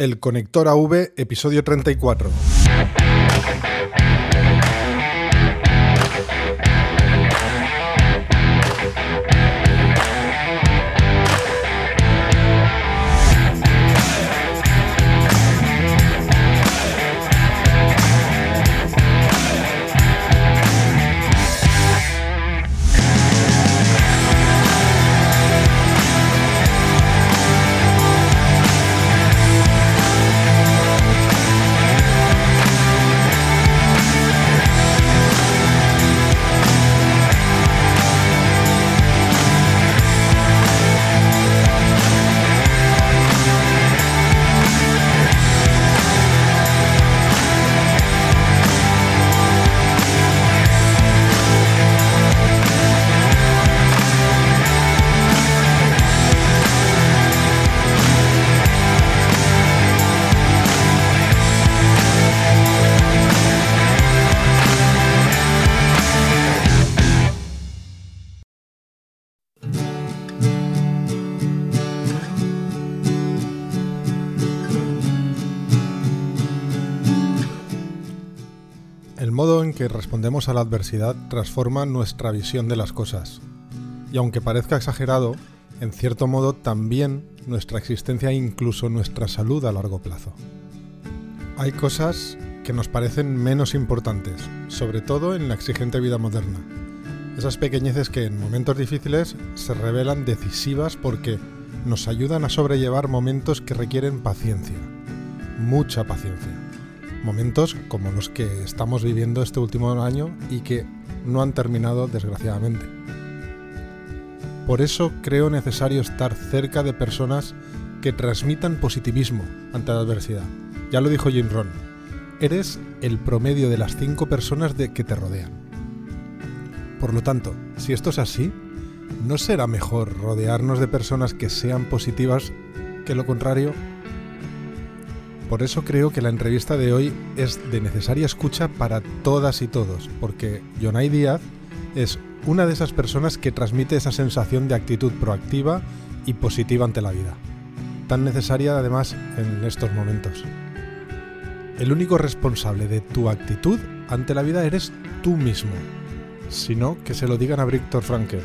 El Conector AV, episodio 34. La adversidad transforma nuestra visión de las cosas. Y aunque parezca exagerado, en cierto modo también nuestra existencia e incluso nuestra salud a largo plazo. Hay cosas que nos parecen menos importantes, sobre todo en la exigente vida moderna. Esas pequeñeces que en momentos difíciles se revelan decisivas porque nos ayudan a sobrellevar momentos que requieren paciencia, mucha paciencia momentos como los que estamos viviendo este último año y que no han terminado desgraciadamente. Por eso creo necesario estar cerca de personas que transmitan positivismo ante la adversidad. Ya lo dijo Jim Ron, eres el promedio de las cinco personas de que te rodean. Por lo tanto, si esto es así, ¿no será mejor rodearnos de personas que sean positivas que lo contrario por eso creo que la entrevista de hoy es de necesaria escucha para todas y todos, porque Jonay Díaz es una de esas personas que transmite esa sensación de actitud proactiva y positiva ante la vida, tan necesaria además en estos momentos. El único responsable de tu actitud ante la vida eres tú mismo, sino que se lo digan a Viktor Frankl,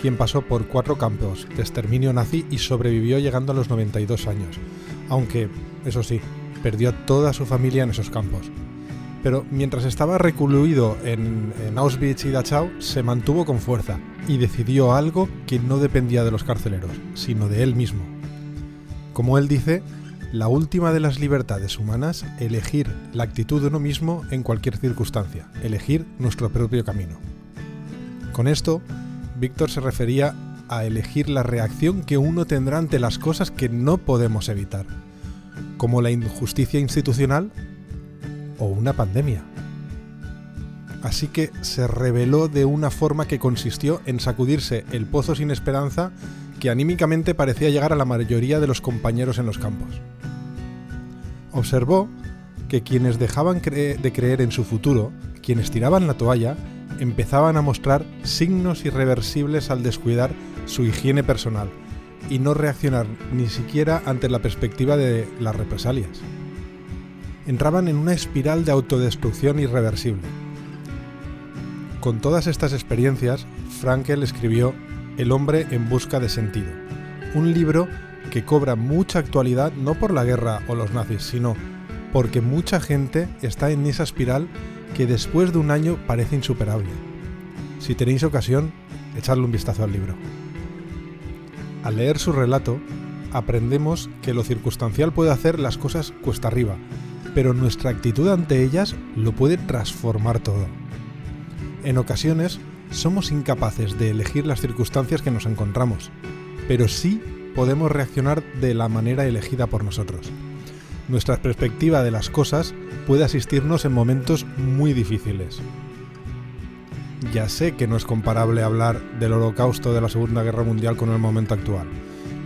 quien pasó por cuatro campos de exterminio nazi y sobrevivió llegando a los 92 años, aunque, eso sí, perdió toda su familia en esos campos. Pero mientras estaba recluido en, en, Auschwitz y Dachau, se mantuvo con fuerza y decidió algo que no dependía de los carceleros, sino de él mismo. Como él dice, la última de las libertades humanas, elegir la actitud de uno mismo en cualquier circunstancia, elegir nuestro propio camino. Con esto, Víctor se refería a elegir la reacción que uno tendrá ante las cosas que no podemos evitar como la injusticia institucional o una pandemia. Así que se reveló de una forma que consistió en sacudirse el pozo sin esperanza que anímicamente parecía llegar a la mayoría de los compañeros en los campos. Observó que quienes dejaban de creer en su futuro, quienes tiraban la toalla, empezaban a mostrar signos irreversibles al descuidar su higiene personal, y no reaccionar ni siquiera ante la perspectiva de las represalias. Entraban en una espiral de autodestrucción irreversible. Con todas estas experiencias, Frankel escribió El hombre en busca de sentido, un libro que cobra mucha actualidad no por la guerra o los nazis, sino porque mucha gente está en esa espiral que después de un año parece insuperable. Si tenéis ocasión, echadle un vistazo al libro. Al leer su relato, aprendemos que lo circunstancial puede hacer las cosas cuesta arriba, pero nuestra actitud ante ellas lo puede transformar todo. En ocasiones, somos incapaces de elegir las circunstancias que nos encontramos, pero sí podemos reaccionar de la manera elegida por nosotros. Nuestra perspectiva de las cosas puede asistirnos en momentos muy difíciles, ya sé que no es comparable hablar del holocausto de la Segunda Guerra Mundial con el momento actual.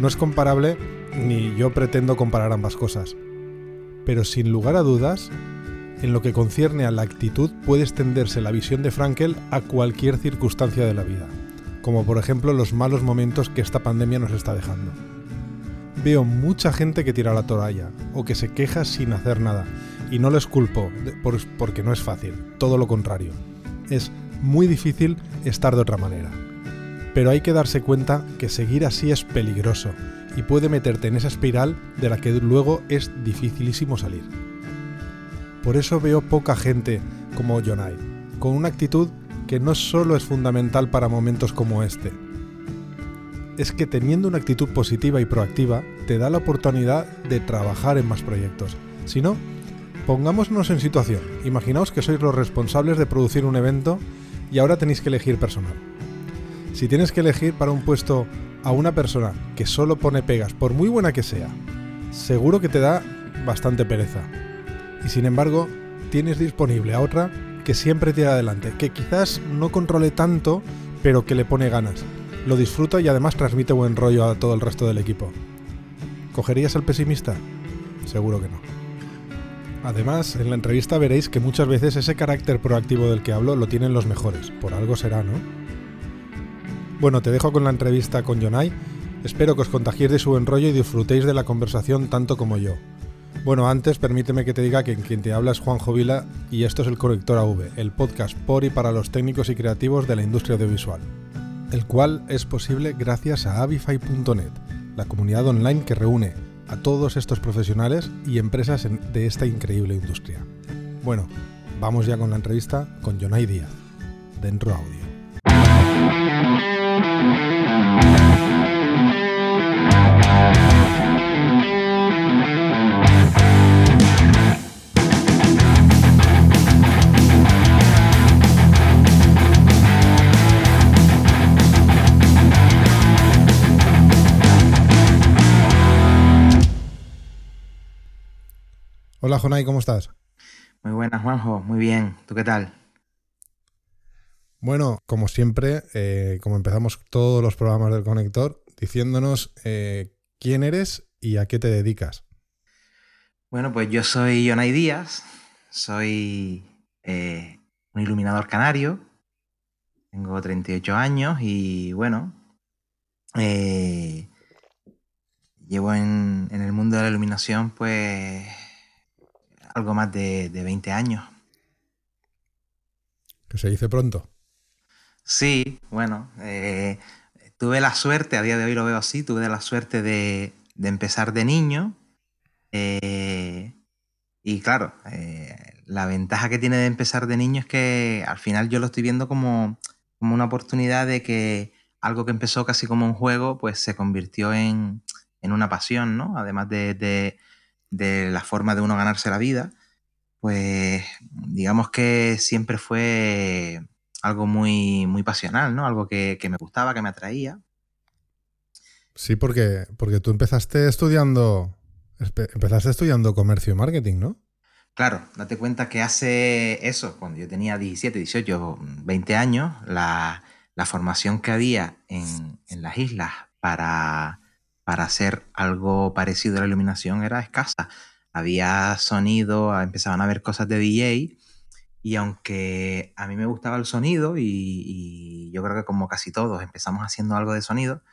No es comparable ni yo pretendo comparar ambas cosas. Pero sin lugar a dudas, en lo que concierne a la actitud puede extenderse la visión de Frankel a cualquier circunstancia de la vida, como por ejemplo los malos momentos que esta pandemia nos está dejando. veo mucha gente que tira la toalla o que se queja sin hacer nada. Y no les culpo porque no es fácil, todo lo contrario. Es muy difícil estar de otra manera. Pero hay que darse cuenta que seguir así es peligroso y puede meterte en esa espiral de la que luego es dificilísimo salir. Por eso veo poca gente como Jonai, con una actitud que no solo es fundamental para momentos como este, es que teniendo una actitud positiva y proactiva te da la oportunidad de trabajar en más proyectos. Si no, pongámonos en situación. Imaginaos que sois los responsables de producir un evento y ahora tenéis que elegir personal. Si tienes que elegir para un puesto a una persona que solo pone pegas, por muy buena que sea, seguro que te da bastante pereza. Y sin embargo, tienes disponible a otra que siempre tira adelante, que quizás no controle tanto, pero que le pone ganas lo disfruta y además transmite buen rollo a todo el resto del equipo. ¿Cogerías al pesimista? Seguro que no. Además, en la entrevista veréis que muchas veces ese carácter proactivo del que hablo lo tienen los mejores, por algo será, ¿no? Bueno, te dejo con la entrevista con Jonai. Espero que os contagiéis de su buen rollo y disfrutéis de la conversación tanto como yo. Bueno, antes permíteme que te diga que quien te habla es Juan Jovila y esto es el Corrector AV, el podcast por y para los técnicos y creativos de la industria audiovisual el cual es posible gracias a avify.net, la comunidad online que reúne a todos estos profesionales y empresas de esta increíble industria. Bueno, vamos ya con la entrevista con Jonay Díaz, dentro audio. Hola Jonay, ¿cómo estás? Muy buenas, Juanjo, muy bien. ¿Tú qué tal? Bueno, como siempre, eh, como empezamos todos los programas del conector, diciéndonos eh, quién eres y a qué te dedicas. Bueno, pues yo soy Jonay Díaz, soy eh, un iluminador canario, tengo 38 años y bueno, llevo en, en el mundo de la iluminación pues algo más de, 20 años. Que se dice pronto. Sí, bueno, eh, tuve la suerte, a día de hoy lo veo así, tuve la suerte de, empezar de niño. Eh, y claro, eh, la ventaja que tiene de empezar de niño es que al final yo lo estoy viendo como, una oportunidad de que algo que empezó casi como un juego, pues se convirtió en, una pasión, ¿no? Además de, de la forma de uno ganarse la vida, pues digamos que siempre fue algo muy, muy pasional, ¿no? Algo que, me gustaba, que me atraía. Sí, porque, porque tú empezaste estudiando, empezaste estudiando comercio y marketing, ¿no? Claro, date cuenta que hace eso, cuando yo tenía 17, 18, 20 años, la, formación que había en, en las islas para, para hacer algo parecido a la iluminación era escasa. Había sonido, empezaban a ver cosas de DJ y aunque a mí me gustaba el sonido y, yo creo que como casi todos empezamos haciendo algo de sonido,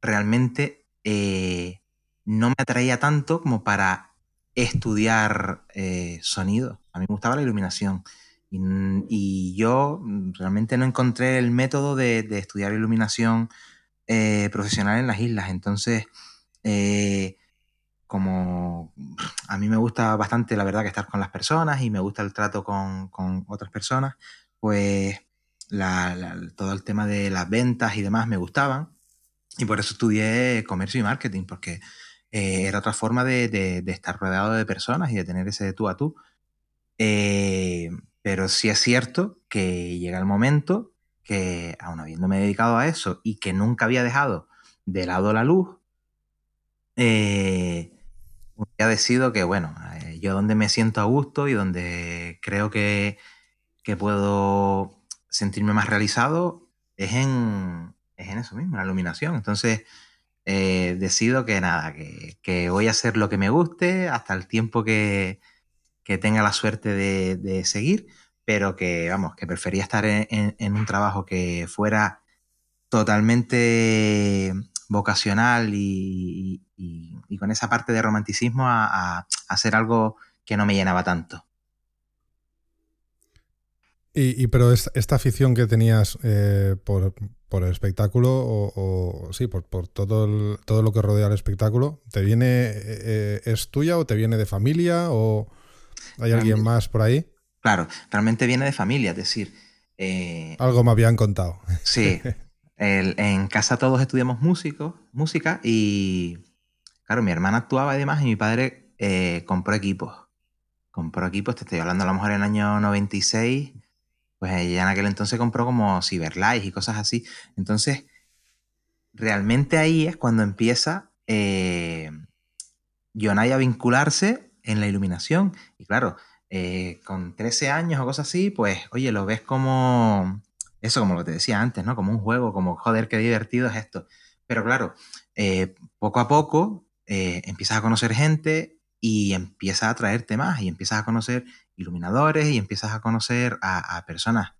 realmente eh, no me atraía tanto como para estudiar eh, sonido. A mí me gustaba la iluminación. Y, yo realmente no encontré el método de estudiar iluminación eh, profesional en las islas. Entonces, eh, como a mí me gusta bastante, la verdad, que estar con las personas y me gusta el trato con, otras personas, pues todo el tema de las ventas y demás me gustaban. Y por eso estudié comercio y marketing, porque eh, era otra forma de, estar rodeado de personas y de tener ese tú a tú. pero sí es cierto que llega el momento que aún habiéndome dedicado a eso y que nunca había dejado de lado la luz, eh, ya decido que, bueno, eh, yo donde me siento a gusto y donde creo que, puedo sentirme más realizado es en, es en eso mismo, en la iluminación. Entonces, eh, decido que nada, que, voy a hacer lo que me guste hasta el tiempo que, tenga la suerte de, de seguir pero que, vamos, que prefería estar en, un trabajo que fuera totalmente vocacional y, con esa parte de romanticismo a, hacer algo que no me llenaba tanto. Y, pero esta afición que tenías eh, por, el espectáculo o, sí, por, todo, todo lo que rodea el espectáculo, ¿te viene, eh, eh, es tuya o te viene de familia o hay alguien más por ahí? Claro, realmente viene de familia, es decir... Algo me habían contado. Sí, en casa todos estudiamos músico, música y, claro, mi hermana actuaba y demás y mi padre eh, compró equipos. Compró equipos, te estoy hablando a lo mejor en el año 96, pues ella en aquel entonces compró como Cyberlight y cosas así. Entonces, realmente ahí es cuando empieza eh, a vincularse en la iluminación. Y claro, eh, con 13 años o cosas así, pues, oye, lo ves como eso como lo que te decía antes, ¿no? Como un juego, como joder, qué divertido es esto. Pero claro, eh, poco a poco eh, empiezas a conocer gente y empiezas a atraerte más y empiezas a conocer iluminadores y empiezas a conocer a, personas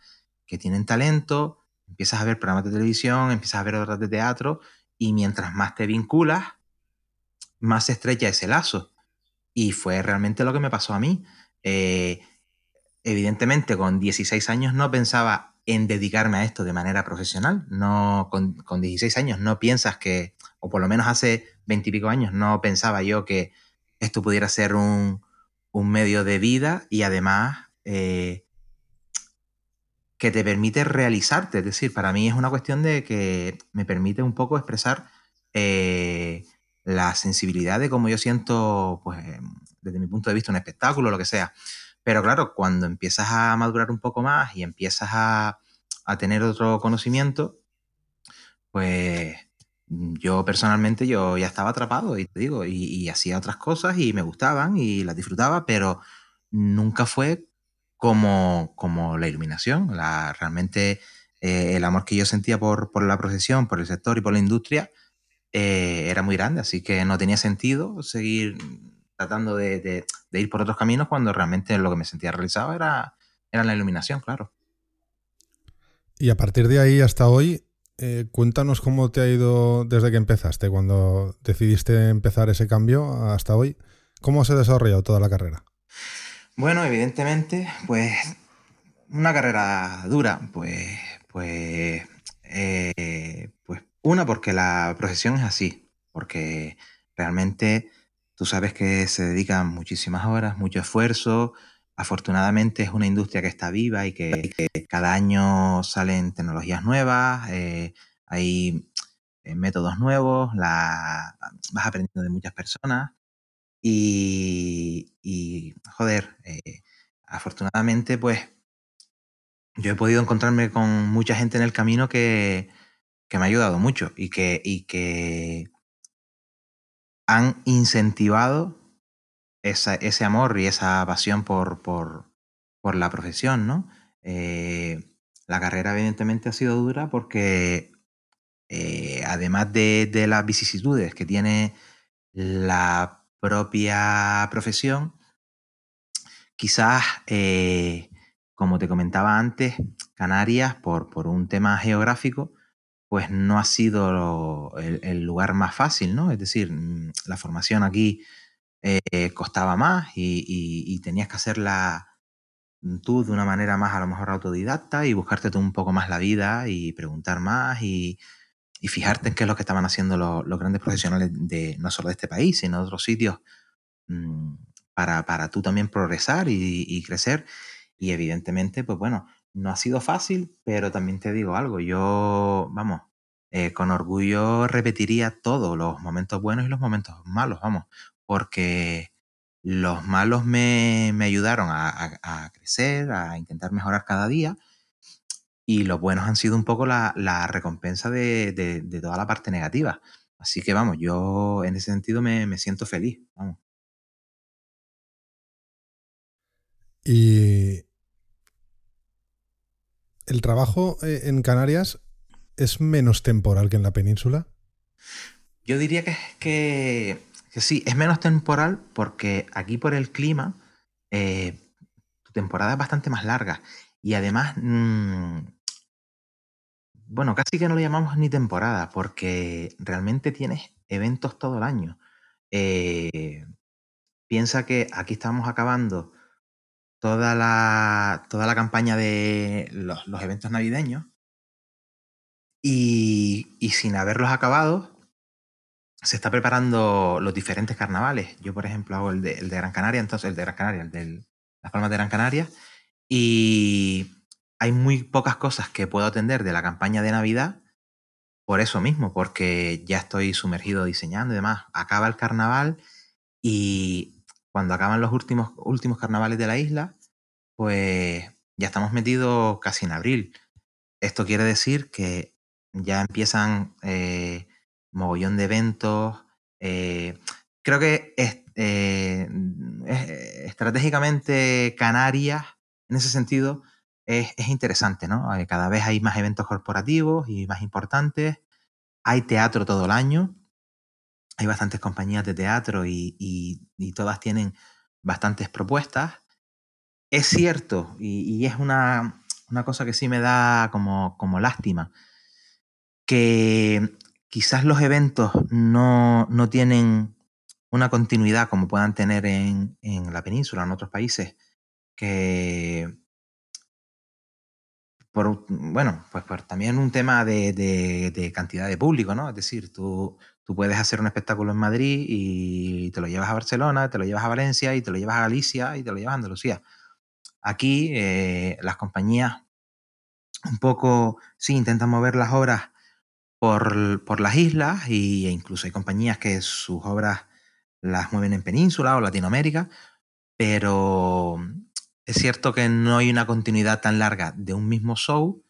que tienen talento, empiezas a ver programas de televisión, empiezas a ver obras de teatro y mientras más te vinculas, más estrecha ese lazo. Y fue realmente lo que me pasó a mí. Eh, evidentemente, con 16 años no pensaba en dedicarme a esto de manera profesional. No, con, con 16 años no piensas que, o por lo menos hace 20 y pico años, no pensaba yo que esto pudiera ser un, medio de vida y además eh, que te permite realizarte. Es decir, para mí es una cuestión de que me permite un poco expresar eh, la sensibilidad de cómo yo siento, pues, desde mi punto de vista, un espectáculo, lo que sea. Pero claro, cuando empiezas a madurar un poco más y empiezas a, tener otro conocimiento, pues yo personalmente yo ya estaba atrapado y te digo, y, hacía otras cosas y me gustaban y las disfrutaba, pero nunca fue como, como la iluminación. La, realmente eh, el amor que yo sentía por, por, la profesión, por el sector y por la industria eh, era muy grande, así que no tenía sentido seguir tratando de, ir por otros caminos cuando realmente lo que me sentía realizado era, era la iluminación, claro. Y a partir de ahí hasta hoy, eh, cuéntanos cómo te ha ido desde que empezaste, cuando decidiste empezar ese cambio hasta hoy. ¿Cómo se ha desarrollado toda la carrera? Bueno, evidentemente, pues una carrera dura, pues, pues, eh, pues una porque la profesión es así, porque realmente Tú sabes que se dedican muchísimas horas, mucho esfuerzo. Afortunadamente es una industria que está viva y que, cada año salen tecnologías nuevas, eh, hay eh, métodos nuevos, la, vas aprendiendo de muchas personas y, joder, eh, afortunadamente pues yo he podido encontrarme con mucha gente en el camino que, me ha ayudado mucho y que, y que han incentivado ese amor y esa pasión por, por, la profesión, ¿no? Eh, la carrera evidentemente ha sido dura porque eh, además de, las vicisitudes que tiene la propia profesión, quizás, eh, como te comentaba antes, Canarias, por, por un tema geográfico, pues no ha sido el, lugar más fácil, ¿no? Es decir, mm, la formación aquí eh, costaba más y, tenías que hacerla tú de una manera más a lo mejor autodidacta y buscarte tú un poco más la vida y preguntar más y, fijarte en qué es lo que estaban haciendo los, grandes profesionales de no solo de este país, sino de otros sitios mm, para, tú también progresar y crecer. Y evidentemente, pues bueno, no ha sido fácil, pero también te digo algo, yo, vamos, eh, con orgullo repetiría todos los momentos buenos y los momentos malos, vamos, porque los malos me, ayudaron a, crecer, a intentar mejorar cada día, y los buenos han sido un poco la, recompensa de, toda la parte negativa. Así que vamos, yo en ese sentido me, me siento feliz, vamos. Y ¿El trabajo eh, en Canarias es menos temporal que en la península? Yo diría que, que, sí, es menos temporal porque aquí por el clima eh, tu temporada es bastante más larga y además mm, bueno, casi que no lo llamamos ni temporada, porque realmente tienes eventos todo el año. Eh, piensa que aquí estamos acabando toda la, toda la campaña de los, eventos navideños y, sin haberlos acabado, se está preparando los diferentes carnavales. Yo, por ejemplo, hago el de, el de Gran Canaria, entonces el de Gran Canaria, el de Las Palmas de Gran Canaria, y hay muy pocas cosas que puedo atender de la campaña de Navidad por eso mismo, porque ya estoy sumergido diseñando y demás. Acaba el carnaval y cuando acaban los últimos, últimos carnavales de la isla, pues ya estamos metidos casi en abril. Esto quiere decir que ya empiezan eh, mogollón de eventos. Eh, creo que eh, estratégicamente Canarias, en ese sentido, es, interesante, ¿no? Cada vez hay más eventos corporativos y más importantes. Hay teatro todo el año. Hay bastantes compañías de teatro y, todas tienen bastantes propuestas. Es cierto, y, es una, cosa que sí me da como, como lástima, que quizás los eventos no, tienen una continuidad como puedan tener en, en la península, en otros países, que, por, bueno, pues también un tema de, cantidad de público, ¿no? Es decir, tú, tú puedes hacer un espectáculo en Madrid y te lo llevas a Barcelona, te lo llevas a Valencia y te lo llevas a Galicia y te lo llevas a Andalucía. Aquí eh, las compañías un poco, sí, intentan mover las obras por, las islas y, e incluso hay compañías que sus obras las mueven en península o Latinoamérica, pero es cierto que no hay una continuidad tan larga de un mismo show,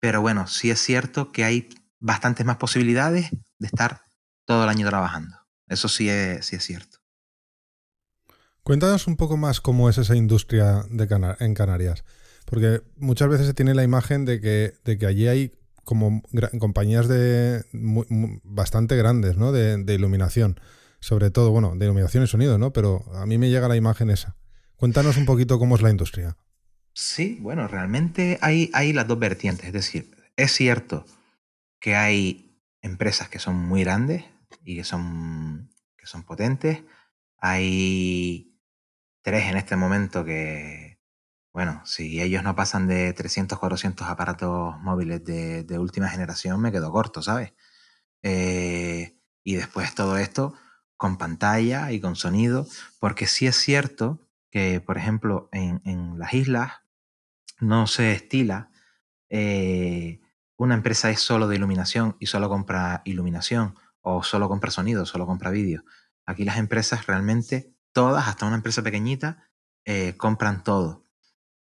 pero bueno, sí es cierto que hay bastantes más posibilidades de estar todo el año trabajando. Eso sí es, sí es cierto. Cuéntanos un poco más cómo es esa industria de en Canarias, porque muchas veces se tiene la imagen de que, de que allí hay como compañías de bastante grandes, ¿no? De, de, iluminación, sobre todo, bueno, de iluminación y sonido, ¿no? Pero a mí me llega la imagen esa. Cuéntanos un poquito cómo es la industria. Sí, bueno, realmente hay, hay las dos vertientes. Es decir, es cierto que hay empresas que son muy grandes y que son, que son potentes. Hay tres en este momento que, bueno, si ellos no pasan de 300, 400 aparatos móviles de, última generación, me quedo corto, ¿sabes? Eh, y después todo esto con pantalla y con sonido, porque sí es cierto que, por ejemplo, en, las islas no se estila eh, una empresa es solo de iluminación y solo compra iluminación, o solo compra sonido, solo compra vídeo. Aquí las empresas realmente, todas, hasta una empresa pequeñita, eh, compran todo.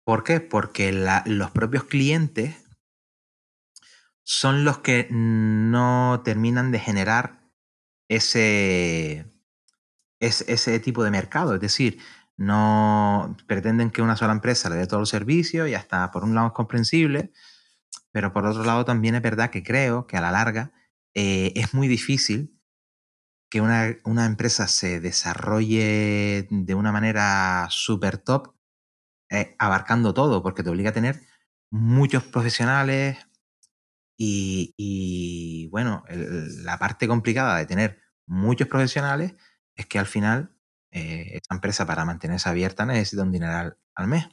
¿Por qué? Porque los propios clientes son los que no terminan de generar ese, ese tipo de mercado. Es decir, no pretenden que una sola empresa le dé todo el servicio y hasta por un lado es comprensible, pero por otro lado también es verdad que creo que a la larga eh, es muy difícil que una, empresa se desarrolle de una manera súper top eh, abarcando todo, porque te obliga a tener muchos profesionales y, bueno, la parte complicada de tener muchos profesionales es que al final eh, esta empresa para mantenerse abierta necesita un dineral al mes.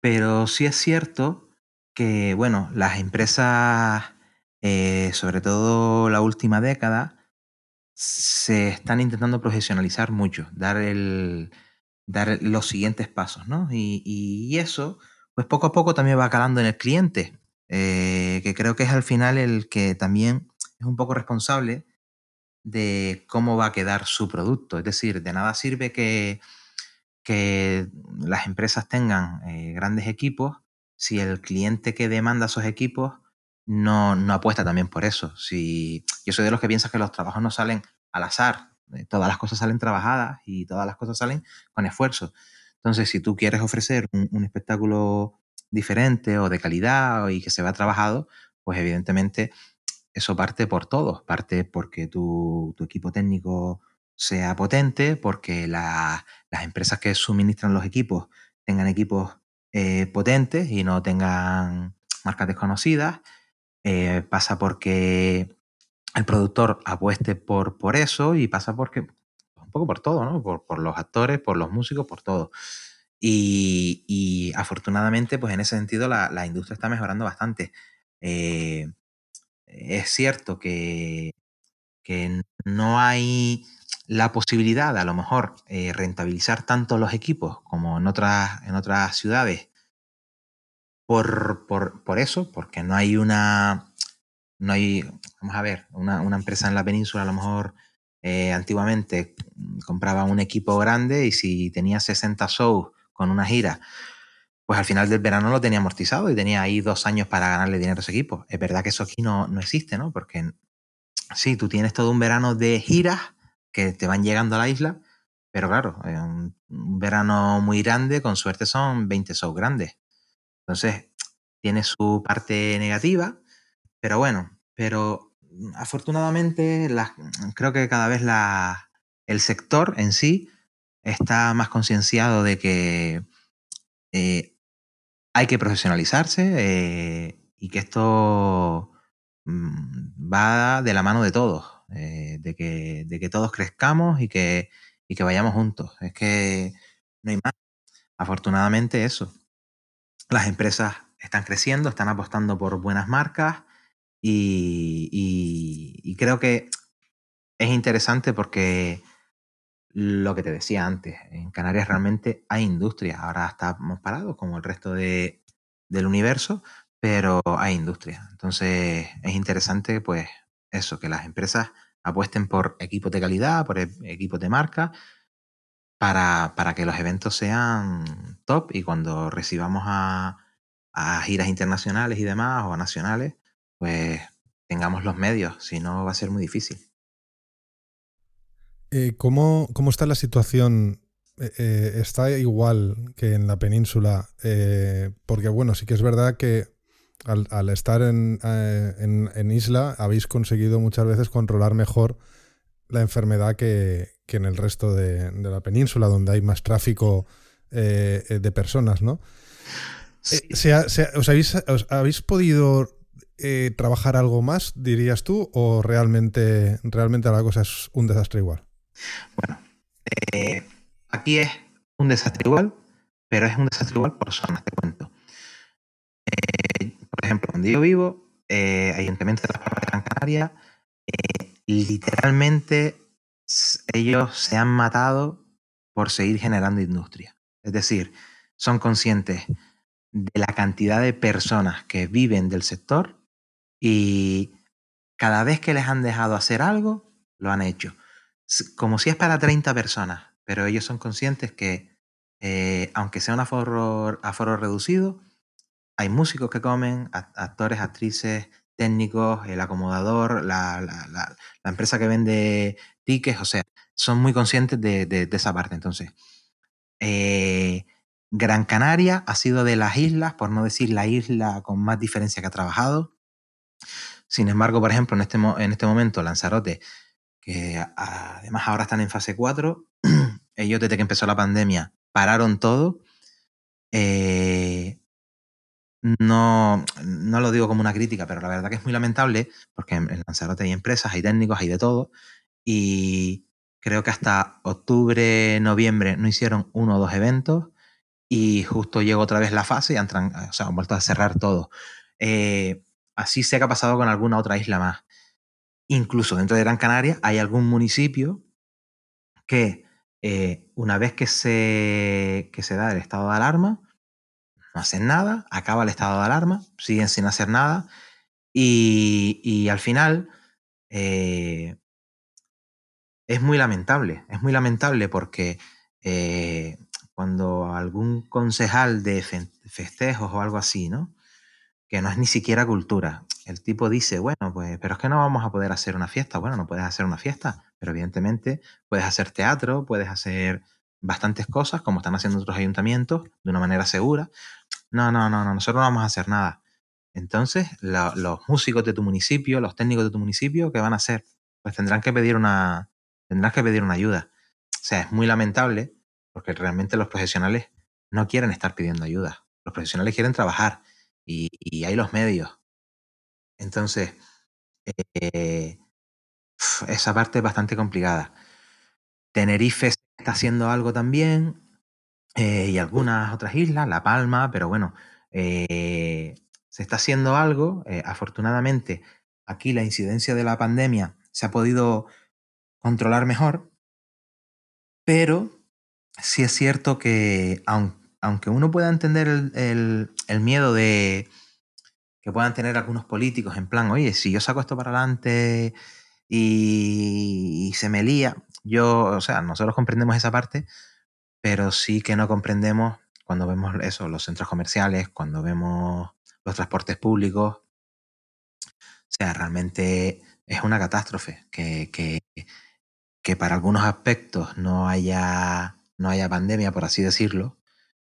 Pero sí es cierto que, bueno, las empresas, eh, sobre todo la última década, se están intentando profesionalizar mucho, dar, el, dar los siguientes pasos, ¿no? Y, eso, pues poco a poco también va calando en el cliente, eh, que creo que es al final el que también es un poco responsable de cómo va a quedar su producto. Es decir, de nada sirve que, que las empresas tengan eh, grandes equipos si el cliente que demanda esos equipos no, apuesta también por eso. Si, yo soy de los que piensa que los trabajos no salen al azar, eh, todas las cosas salen trabajadas y todas las cosas salen con esfuerzo. Entonces, si tú quieres ofrecer un, un espectáculo diferente o de calidad y que se vea trabajado, pues evidentemente eso parte por todos, parte porque tu, equipo técnico sea potente, porque las empresas que suministran los equipos tengan equipos eh, potentes y no tengan marcas desconocidas, eh, pasa porque el productor apueste por, por eso y pasa porque un poco por todo, ¿no? Por, los actores, por los músicos, por todo. Y, afortunadamente, pues en ese sentido la, industria está mejorando bastante. Eh, es cierto que, que no hay la posibilidad de a lo mejor eh, rentabilizar tanto los equipos como en otras, en otras ciudades por, por, eso, porque no hay una, no hay, vamos a ver, una, una empresa en la península a lo mejor eh, antiguamente compraba un equipo grande y si tenía 60 shows con una gira, pues al final del verano lo tenía amortizado y tenía ahí dos años para ganarle dinero a ese equipo. Es verdad que eso aquí no, no existe, ¿no? Porque sí, tú tienes todo un verano de giras que te van llegando a la isla, pero claro, un, un verano muy grande, con suerte son 20 shows grandes. Entonces, tiene su parte negativa, pero bueno, pero afortunadamente, creo que cada vez el sector en sí está más concienciado de que eh, hay que profesionalizarse eh, y que esto mm, va de la mano de todos, eh, de, que, todos crezcamos y que, y que vayamos juntos. Es que no hay más. Afortunadamente eso. Las empresas están creciendo, están apostando por buenas marcas, y, creo que es interesante porque lo que te decía antes, en Canarias realmente hay industria. Ahora estamos parados como el resto de, del universo, pero hay industria. Entonces es interesante, pues, eso, que las empresas apuesten por equipos de calidad, por e, equipos de marca, para, para que los eventos sean top y cuando recibamos a, a giras internacionales y demás o nacionales, pues tengamos los medios, si no va a ser muy difícil. Eh, ¿cómo, está la situación? Eh, eh, ¿Está igual que en la península? porque bueno, sí que es verdad que al, estar en, isla habéis conseguido muchas veces controlar mejor la enfermedad que, en el resto de, la península, donde hay más tráfico de personas, ¿no? os habéis podido eh, trabajar algo más, dirías tú, o realmente, realmente la cosa es un desastre igual? Bueno, eh, aquí es un desastre igual, pero es un desastre igual por zonas, te cuento. Eh, ejemplo, donde yo vivo, Ayuntamiento de la Gran Canaria, literalmente ellos se han matado por seguir generando industria. Es decir, son conscientes de la cantidad de personas que viven del sector y cada vez que les han dejado hacer algo, lo han hecho. Como si es para 30 personas, pero ellos son conscientes que, eh, aunque sea un aforo, aforo reducido, hay músicos que comen, actores, actrices, técnicos, el acomodador, la, la, empresa que vende tickets, o sea, son muy conscientes de, esa parte. Entonces, eh, Gran Canaria ha sido de las islas, por no decir la isla con más diferencia que ha trabajado. Sin embargo, por ejemplo, en este, en este momento, Lanzarote, que además ahora están en fase 4, ellos desde que empezó la pandemia pararon todo. Eh, no, no lo digo como una crítica, pero la verdad que es muy lamentable porque en Lanzarote hay empresas, hay técnicos, hay de todo. Y creo que hasta octubre, noviembre no hicieron uno o dos eventos y justo llegó otra vez la fase y han, o sea, han vuelto a cerrar todo. Eh, Así sé que ha pasado con alguna otra isla más. Incluso dentro de Gran Canaria hay algún municipio que eh, una vez que se, que se da el estado de alarma, no hacen nada, acaba el estado de alarma, siguen sin hacer nada y, al final eh, es muy lamentable, es muy lamentable porque eh, cuando algún concejal de festejos o algo así, ¿no? que no es ni siquiera cultura. El tipo dice, bueno, pues, pero es que no vamos a poder hacer una fiesta. Bueno, no puedes hacer una fiesta, pero evidentemente puedes hacer teatro, puedes hacer bastantes cosas, como están haciendo otros ayuntamientos, de una manera segura. No, no, no, no, nosotros no vamos a hacer nada. Entonces, los músicos de tu municipio, los técnicos de tu municipio, ¿qué van a hacer? Pues tendrán que pedir una, tendrán que pedir una ayuda. O sea, es muy lamentable porque realmente los profesionales no quieren estar pidiendo ayuda. Los profesionales quieren trabajar y, hay los medios. Entonces, eh, esa parte es bastante complicada. Tenerife está haciendo algo también eh, y algunas otras islas, La Palma, pero bueno, eh, se está haciendo algo. afortunadamente, aquí la incidencia de la pandemia se ha podido controlar mejor, pero sí es cierto que aunque uno pueda entender el, miedo de que puedan tener algunos políticos en plan, oye, si yo saco esto para adelante y, se me lía, yo, o sea, nosotros comprendemos esa parte, pero sí que no comprendemos cuando vemos eso, los centros comerciales, cuando vemos los transportes públicos. O sea, realmente es una catástrofe que, que, que para algunos aspectos no haya, no haya pandemia, por así decirlo,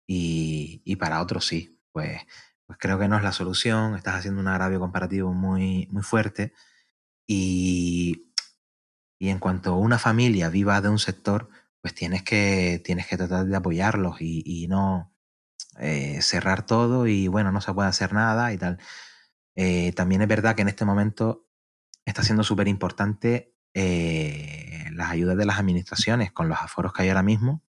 y, y, para otros sí. Pues, pues creo que no es la solución, estás haciendo un agravio comparativo muy, muy fuerte y, y en cuanto una familia viva de un sector, pues tienes que, tienes que tratar de apoyarlos y, y no eh, cerrar todo y bueno, no se puede hacer nada y tal. Eh, también es verdad que en este momento está siendo súper importante eh, las ayudas de las administraciones con los aforos que hay ahora mismo.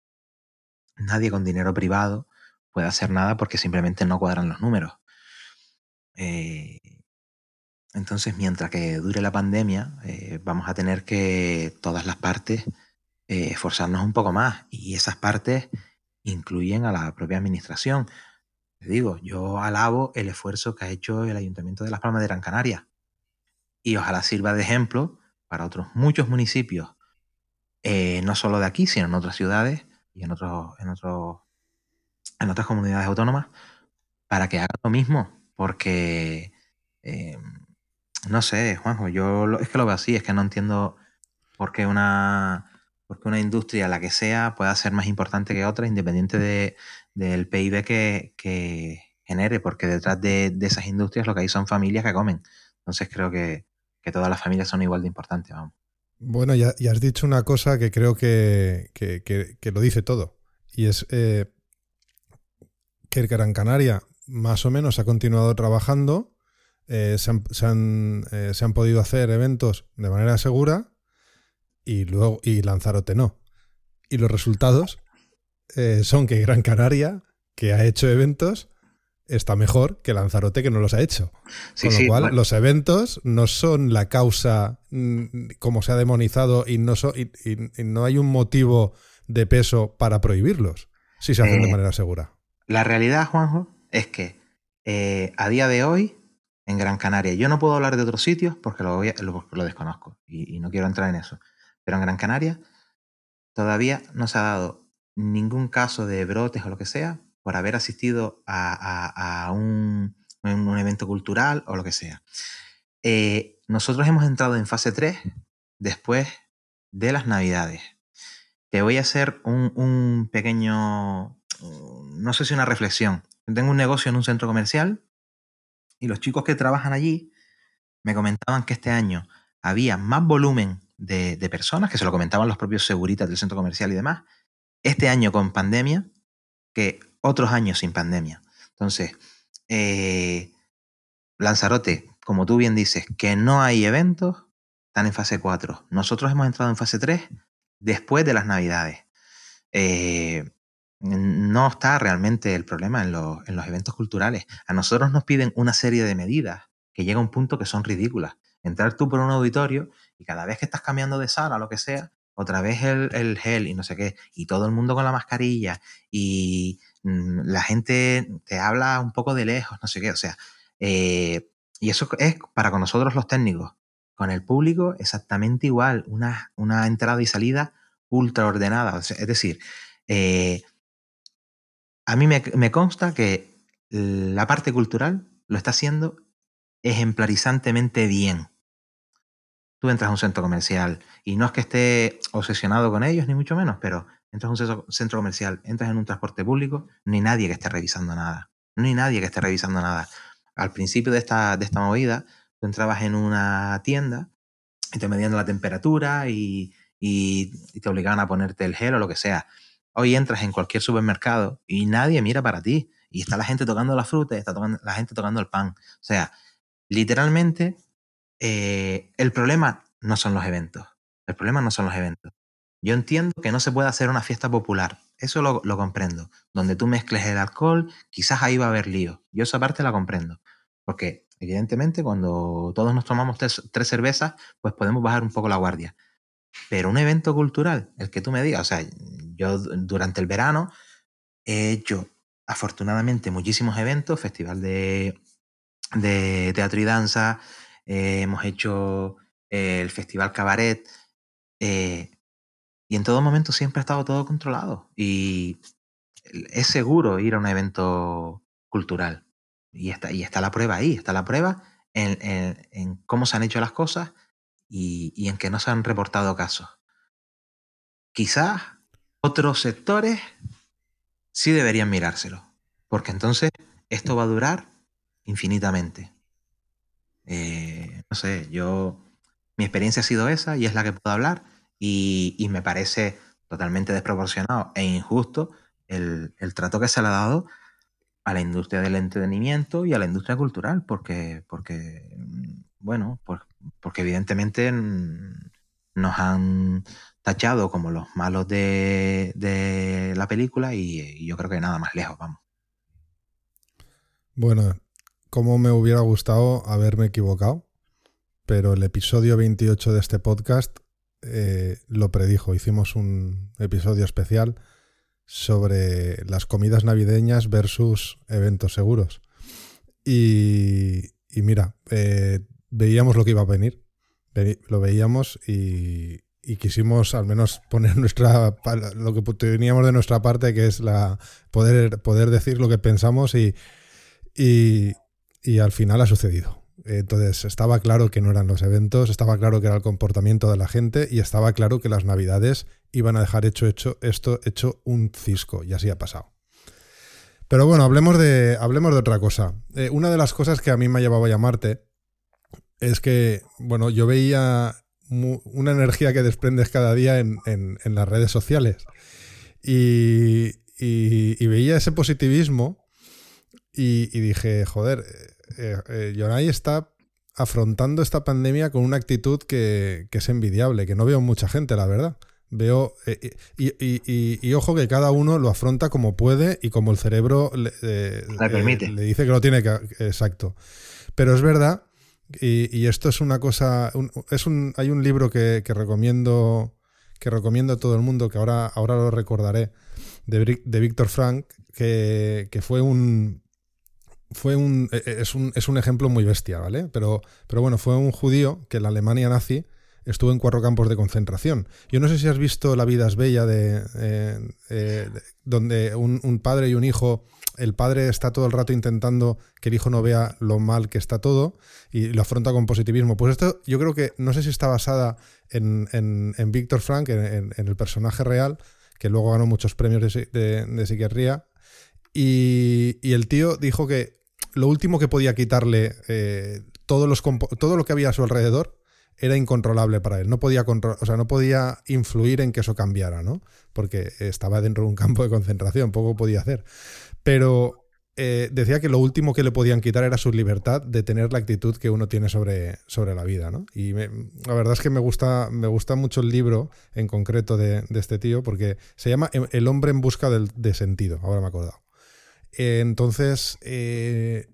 Nadie con dinero privado puede hacer nada porque simplemente no cuadran los números. Entonces, mientras que dure la pandemia, eh, vamos a tener que todas las partes esforzarnos un poco más. Y esas partes incluyen a la propia administración. Les digo, yo alabo el esfuerzo que ha hecho el Ayuntamiento de Las Palmas de Gran Canaria. Y ojalá sirva de ejemplo para otros muchos municipios, eh, no solo de aquí, sino en otras ciudades y en, otros, en, otros, en otras comunidades autónomas, para que hagan lo mismo, porque, eh, no sé, Juanjo, yo es que lo veo así, es que no entiendo por qué una, una industria, la que sea, pueda ser más importante que otra, independiente de, del PIB que, que, genere, porque detrás de, de esas industrias lo que hay son familias que comen. Entonces creo que, que todas las familias son igual de importantes, vamos. Bueno, ya, has dicho una cosa que creo que, lo dice todo. Y es eh, que el Gran Canaria más o menos ha continuado trabajando, eh, se, han, eh, se, han, podido hacer eventos de manera segura y luego y Lanzarote no. Y los resultados son que Gran Canaria, que ha hecho eventos, está mejor que Lanzarote que no los ha hecho. Con lo cual, los eventos no son la causa mm, como se ha demonizado y no, y, no hay un motivo de peso para prohibirlos si se hacen de eh, manera segura. La realidad, Juanjo, es que eh, a día de hoy, en Gran Canaria, yo no puedo hablar de otros sitios porque lo, lo, desconozco y, no quiero entrar en eso, pero en Gran Canaria todavía no se ha dado ningún caso de brotes o lo que sea por haber asistido a, un, evento cultural o lo que sea. Eh, nosotros hemos entrado en fase 3 después de las navidades. Te voy a hacer un, pequeño, no sé si una reflexión. Tengo un negocio en un centro comercial y los chicos que trabajan allí me comentaban que este año había más volumen de, personas, que se lo comentaban los propios seguritas del centro comercial y demás, este año con pandemia, que otros años sin pandemia. Entonces, eh, Lanzarote, como tú bien dices, que no hay eventos, están en fase 4. Nosotros hemos entrado en fase 3 después de las navidades. Eh, no está realmente el problema en, en, los eventos culturales. A nosotros nos piden una serie de medidas que llega a un punto que son ridículas. Entrar tú por un auditorio y cada vez que estás cambiando de sala lo que sea, otra vez el, el, gel y no sé qué, y todo el mundo con la mascarilla y Mm, la gente te habla un poco de lejos, no sé qué, o sea, eh, y eso es para con nosotros los técnicos. Con el público exactamente igual, una, una entrada y salida ultra ordenada. es decir, eh, a mí me, consta que la parte cultural lo está haciendo ejemplarizantemente bien. Tú entras a un centro comercial y no es que esté obsesionado con ellos, ni mucho menos, pero entras a un centro comercial, entras en un transporte público, no hay nadie que esté revisando nada. No hay nadie que esté revisando nada. Al principio de esta, de esta movida, tú entrabas en una tienda y te medían la temperatura y, y, te obligaban a ponerte el gel o lo que sea. Hoy entras en cualquier supermercado y nadie mira para ti. Y está la gente tocando la fruta y está la gente tocando el pan. O sea, literalmente, eh, el problema no son los eventos. El problema no son los eventos. Yo entiendo que no se puede hacer una fiesta popular. Eso lo, lo comprendo. Donde tú mezcles el alcohol, quizás ahí va a haber lío. Yo esa parte la comprendo. Porque, evidentemente, cuando todos nos tomamos tres, tres cervezas, pues podemos bajar un poco la guardia. Pero un evento cultural, el que tú me digas, o sea, yo durante el verano he hecho afortunadamente muchísimos eventos, festival de, de teatro y danza, eh, hemos hecho eh, el festival cabaret, eh, y en todo momento siempre ha estado todo controlado. Y es seguro ir a un evento cultural. Y está, y está la prueba ahí, está la prueba en, en, en cómo se han hecho las cosas y, en que no se han reportado casos. Quizás otros sectores sí deberían mirárselo, porque entonces esto va a durar infinitamente. Eh, no sé, yo, mi experiencia ha sido esa y es la que puedo hablar y, y me parece totalmente desproporcionado e injusto el, el, trato que se le ha dado a la industria del entretenimiento y a la industria cultural, porque, porque bueno, porque evidentemente nos han tachado como los malos de, la película y, y, yo creo que nada más lejos, vamos. Bueno, como me hubiera gustado haberme equivocado, pero el episodio 28 de este podcast eh, lo predijo. Hicimos un episodio especial sobre las comidas navideñas versus eventos seguros. Y, y mira, eh, veíamos lo que iba a venir. Lo veíamos y, quisimos al menos poner nuestra lo que teníamos de nuestra parte, que es la poder, poder decir lo que pensamos y, y, y al final ha sucedido. Entonces estaba claro que no eran los eventos, estaba claro que era el comportamiento de la gente y estaba claro que las navidades iban a dejar hecho, hecho esto hecho un cisco y así ha pasado. Pero bueno, hablemos de, hablemos de otra cosa. Eh, una de las cosas que a mí me ha llevado a llamarte es que, bueno, yo veía una energía que desprendes cada día en, en, en las redes sociales y, y, y, veía ese positivismo y, dije, joder, eh, eh, Yonai está afrontando esta pandemia con una actitud que, que, es envidiable, que no veo mucha gente, la verdad. Veo. Eh, y, y, y, ojo que cada uno lo afronta como puede y como el cerebro le, eh, permite. le dice que lo tiene que. Exacto. Pero es verdad, y, esto es una cosa. Es un, hay un libro que, recomiendo que recomiendo a todo el mundo, que ahora, ahora lo recordaré, de, de Víctor Frank, que, que fue un, fue un es, un, es un ejemplo muy bestia, ¿vale? Pero, pero bueno, fue un judío que en la Alemania nazi estuvo en cuatro campos de concentración. Yo no sé si has visto La vida es bella, de, eh, eh, de donde un, padre y un hijo, el padre está todo el rato intentando que el hijo no vea lo mal que está todo y lo afronta con positivismo. Pues esto yo creo que, no sé si está basada en, en, en Víctor Frank, en, en, el personaje real, que luego ganó muchos premios de, de, de psiquiatría. Y, y, el tío dijo que lo último que podía quitarle eh, todos los todo lo que había a su alrededor era incontrolable para él. No podía, o sea, no podía influir en que eso cambiara, ¿no? Porque estaba dentro de un campo de concentración, poco podía hacer. Pero eh, decía que lo último que le podían quitar era su libertad de tener la actitud que uno tiene sobre, sobre la vida, ¿no? Y la verdad es que me gusta, me gusta mucho el libro en concreto de, de este tío porque se llama El hombre en busca del, de sentido, ahora me he acordado. Eh, entonces, eh,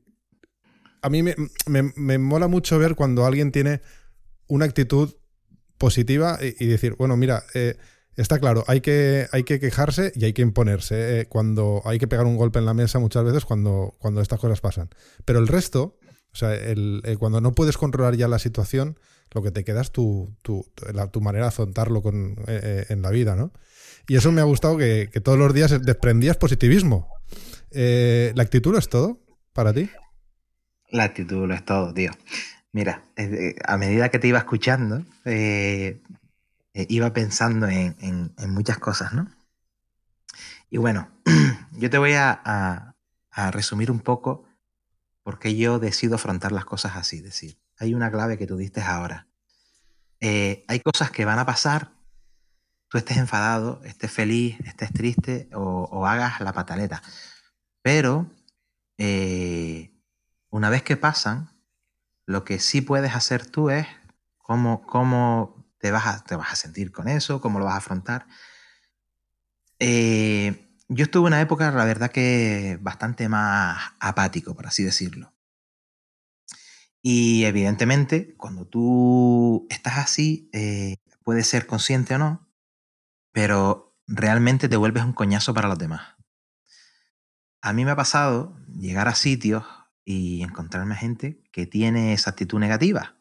a mí me, me, me mola mucho ver cuando alguien tiene una actitud positiva y, decir, bueno, mira, eh, está claro, hay que, hay que quejarse y hay que imponerse. Eh, cuando hay que pegar un golpe en la mesa muchas veces cuando, cuando estas cosas pasan. Pero el resto, o sea, el, cuando no puedes controlar ya la situación, lo que te queda es tu, tu, la, tu manera de afrontarlo con, eh, en la vida, ¿no? Y eso me ha gustado que, todos los días desprendías positivismo. ¿La actitud es todo para ti? La actitud es todo, tío. Mira, a medida que te iba escuchando, eh, eh, iba pensando en, en, muchas cosas, ¿no? Y bueno, yo te voy a, a, resumir un poco por qué yo decido afrontar las cosas así. Es decir, hay una clave que tú diste ahora. Eh, hay cosas que van a pasar, tú estés enfadado, estés feliz, estés triste o, hagas la pataleta. Pero una vez que pasan, lo que sí puedes hacer tú es cómo, cómo te, vas a, te vas a sentir con eso, cómo lo vas a afrontar. Eh, yo estuve una época, la verdad que bastante más apático, por así decirlo. Y evidentemente, cuando tú estás así, eh, puedes ser consciente o no, pero realmente te vuelves un coñazo para los demás. A mí me ha pasado llegar a sitios y encontrarme gente que tiene esa actitud negativa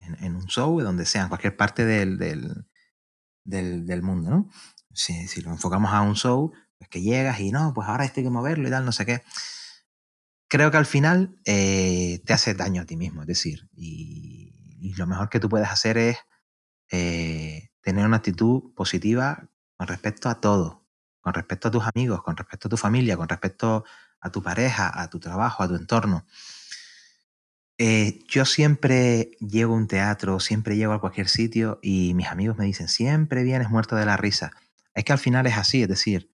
en, un show, donde sea, en cualquier parte del, del, del, mundo, ¿no? Si, si, lo enfocamos a un show, pues que llegas y no, pues ahora esto hay que moverlo y tal, no sé qué. Creo que al final eh, te hace daño a ti mismo, es decir, y, y lo mejor que tú puedes hacer es eh, tener una actitud positiva con respecto a todo, con respecto a tus amigos, con respecto a tu familia, con respecto a tu pareja, a tu trabajo, a tu entorno. Eh, yo siempre llego a un teatro, siempre llego a cualquier sitio y mis amigos me dicen, siempre vienes muerto de la risa. Es que al final es así, es decir,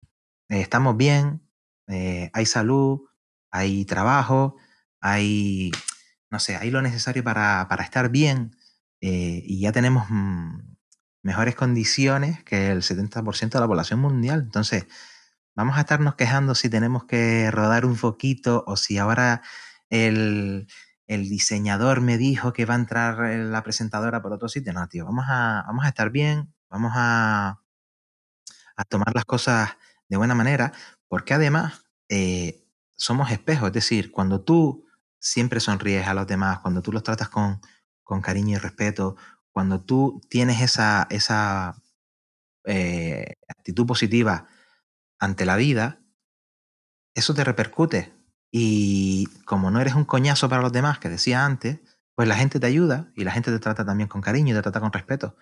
eh, estamos bien, hay salud, hay trabajo, hay, no sé, hay lo necesario para, para estar bien eh, y ya tenemos mm, mejores condiciones que el 70% de la población mundial. Entonces, vamos a estarnos quejando si tenemos que rodar un foquito o si ahora el, el diseñador me dijo que va a entrar la presentadora por otro sitio. No, tío, vamos a, vamos a estar bien, vamos a, a tomar las cosas de buena manera, porque además eh, somos espejos, es decir, cuando tú siempre sonríes a los demás, cuando tú los tratas con, con cariño y respeto, cuando tú tienes esa, esa eh, actitud positiva ante la vida, eso te repercute. Y como no eres un coñazo para los demás, que decía antes, pues la gente te ayuda y la gente te trata también con cariño y te trata con respeto.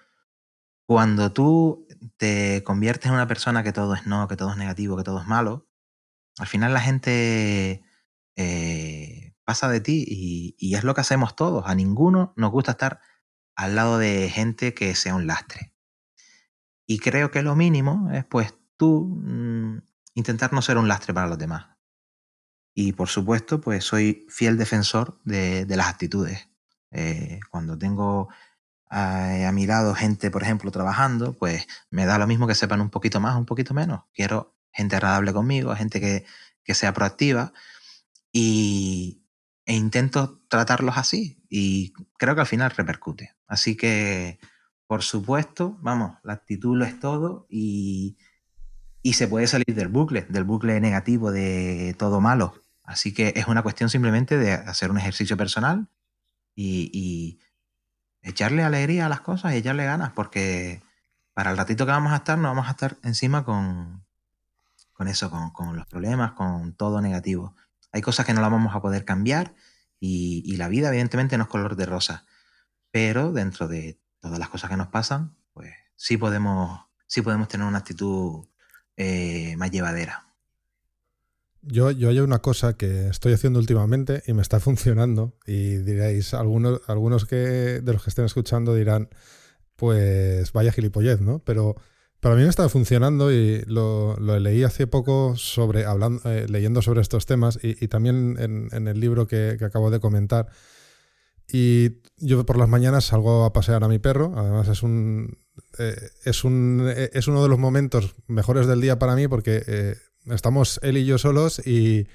Cuando tú te conviertes en una persona que todo es no, que todo es negativo, que todo es malo, al final la gente eh, pasa de ti y, es lo que hacemos todos. A ninguno nos gusta estar al lado de gente que sea un lastre. Y creo que lo mínimo es pues tú mm, intentar no ser un lastre para los demás. Y por supuesto, pues soy fiel defensor de, las actitudes. Eh, cuando tengo a, mi lado gente, por ejemplo, trabajando, pues me da lo mismo que sepan un poquito más, un poquito menos. Quiero gente agradable conmigo, gente que, que sea proactiva. Y, e intento tratarlos así y creo que al final repercute. Así que, por supuesto, vamos, la actitud lo es todo y, se puede salir del bucle, del bucle negativo de todo malo. Así que es una cuestión simplemente de hacer un ejercicio personal y, echarle alegría a las cosas y echarle ganas, porque para el ratito que vamos a estar, no vamos a estar encima con, con eso, con, con los problemas, con todo negativo. Hay cosas que no las vamos a poder cambiar y, la vida evidentemente no es color de rosa, pero dentro de todas las cosas que nos pasan, pues sí podemos, sí podemos tener una actitud eh. Yo, yo hay una cosa que estoy haciendo últimamente y me está funcionando y diréis, algunos, algunos que, de los que estén escuchando dirán, pues vaya gilipollez, ¿no? Pero para mí me está funcionando y lo, leí hace poco sobre, hablando, eh, leyendo sobre estos temas y, también en, el libro que, acabo de comentar. Y yo por las mañanas salgo a pasear a mi perro, además es un, eh, es, un eh, es uno de los momentos mejores del día para mí porque estamos él y yo solos y,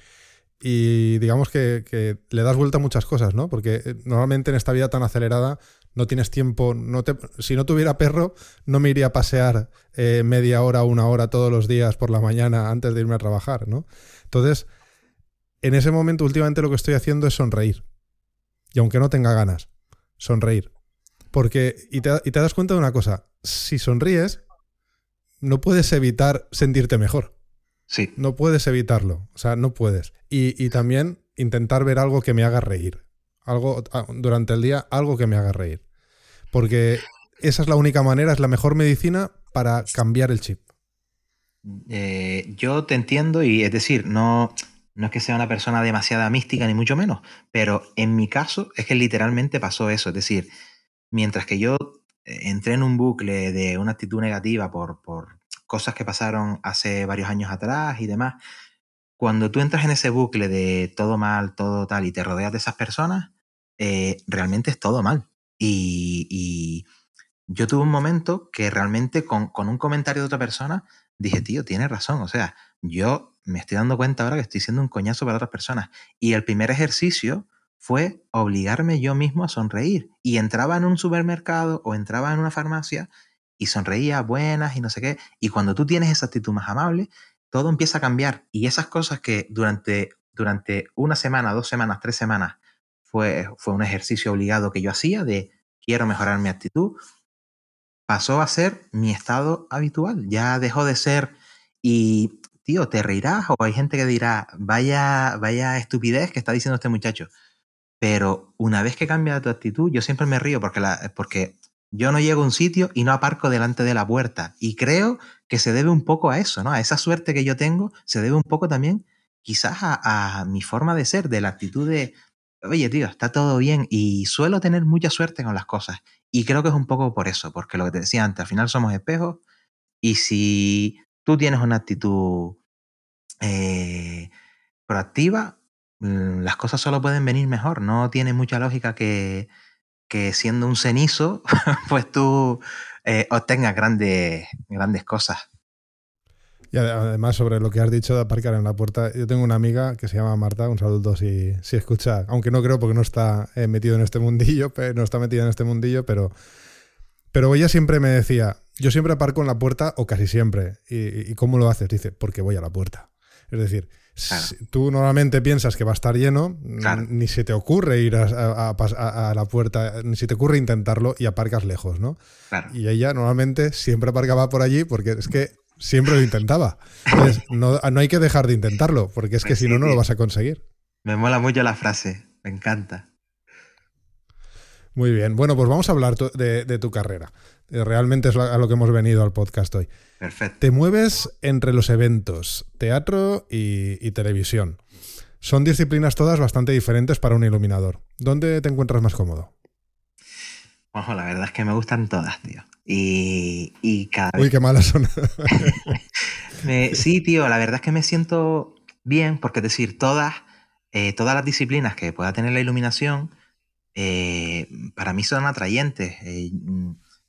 digamos que, le das vuelta a muchas cosas, ¿no? Porque normalmente en esta vida tan acelerada no tienes tiempo, no te, si no tuviera perro, no me iría a pasear eh, media hora una hora todos los días por la mañana antes de irme a trabajar, ¿no? Entonces, en ese momento últimamente lo que estoy haciendo es sonreír. Y aunque no tenga ganas, sonreír. Porque, y te, y te das cuenta de una cosa, si sonríes, no puedes evitar sentirte mejor. Sí. No puedes evitarlo, o sea, no puedes. Y, y también intentar ver algo que me haga reír algo ah, durante el día, algo que me haga reír. Porque esa es la única manera, es la mejor medicina para cambiar el chip. Eh, yo te entiendo y es decir, no, no es que sea una persona demasiada mística ni mucho menos, pero en mi caso es que literalmente pasó eso. Es decir, mientras que yo eh, entré en un bucle de una actitud negativa por, por cosas que pasaron hace varios años atrás y demás, cuando tú entras en ese bucle de todo mal, todo tal, y te rodeas de esas personas, eh, realmente es todo mal. Y, yo tuve un momento que realmente con, con, un comentario de otra persona dije, tío, tienes razón. O sea, yo me estoy dando cuenta ahora que estoy siendo un coñazo para otras personas. Y el primer ejercicio fue obligarme yo mismo a sonreír. Y entraba en un supermercado o entraba en una farmacia y sonreía buenas y no sé qué. Y cuando tú tienes esa actitud más amable, todo empieza a cambiar. Y esas cosas que durante, durante una semana, dos semanas, tres semanas, fue, fue un ejercicio obligado que yo hacía de quiero mejorar mi actitud, pasó a ser mi estado habitual. Ya dejó de ser y, tío, te reirás o hay gente que dirá, vaya, vaya estupidez que está diciendo este muchacho. Pero una vez que cambia tu actitud, yo siempre me río porque, porque yo no llego a un sitio y no aparco delante de la puerta. Y creo que se debe un poco a eso, ¿no? A esa suerte que yo tengo, se debe un poco también quizás a, mi forma de ser, de la actitud de, oye, tío, está todo bien. Y suelo tener mucha suerte con las cosas. Y creo que es un poco por eso, porque lo que te decía antes, al final somos espejos. Y si tú tienes una actitud eh, proactiva, las cosas solo pueden venir mejor. No tiene mucha lógica que, que siendo un cenizo, pues tú eh, obtengas grandes, grandes cosas. Y además, sobre lo que has dicho de aparcar en la puerta, yo tengo una amiga que se llama Marta, un saludo si, si escucha, aunque no creo porque no está eh, metido en este mundillo, no está metida en este mundillo, pero, pero ella siempre me decía, yo siempre aparco en la puerta o casi siempre. ¿Y, ¿Y cómo lo haces? Dice, porque voy a la puerta. Es decir, Tú normalmente piensas que va a estar lleno, ni se te ocurre ir a, la puerta, ni se te ocurre intentarlo y aparcas lejos, ¿no? Y ella normalmente siempre aparcaba por allí porque es que siempre lo intentaba. no, hay que dejar de intentarlo, porque es que pues si no, no lo vas a conseguir. Me mola mucho la frase, me encanta. Muy bien, bueno, pues vamos a hablar de tu carrera. Eh, realmente es a lo que hemos venido al podcast hoy. Perfecto. Te mueves entre los eventos, teatro y, televisión. Son disciplinas todas bastante diferentes para un iluminador. ¿Dónde te encuentras más cómodo? Ojo, la verdad es que me gustan todas, tío. Y, y cada Uy, qué malas son. sí, tío, la verdad es que me siento bien, porque es decir, todas, eh, todas las disciplinas que pueda tener la iluminación, eh, para mí son atrayentes.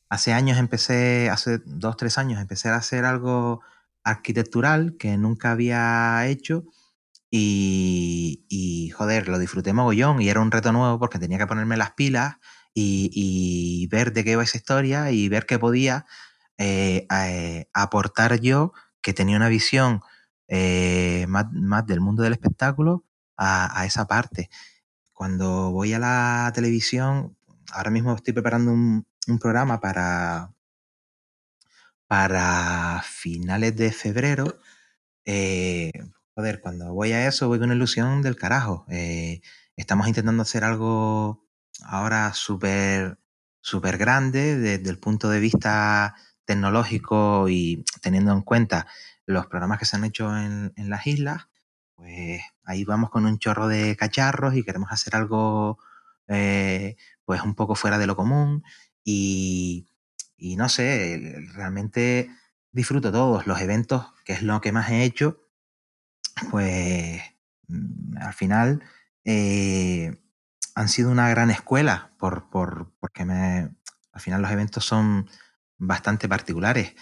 Hace años empecé, hace dos, tres años, empecé a hacer algo arquitectural que nunca había hecho y, joder, lo disfruté mogollón y era un reto nuevo porque tenía que ponerme las pilas y, ver de qué iba esa historia y ver qué podía eh, eh, aportar yo, que tenía una visión eh, más, del mundo del espectáculo, a, esa parte. Cuando voy a la televisión, ahora mismo estoy preparando un, programa para, para finales de febrero. Eh, joder, cuando voy a eso voy con una ilusión del carajo. Eh, estamos intentando hacer algo ahora súper súper grande desde el punto de vista tecnológico y teniendo en cuenta los programas que se han hecho en, las islas, pues ahí vamos con un chorro de cacharros y queremos hacer algo eh, pues un poco fuera de lo común y, no sé, realmente disfruto todos los eventos, que es lo que más he hecho, pues mm, al final eh, han sido una gran escuela, por, porque me, al final los eventos son bastante particulares.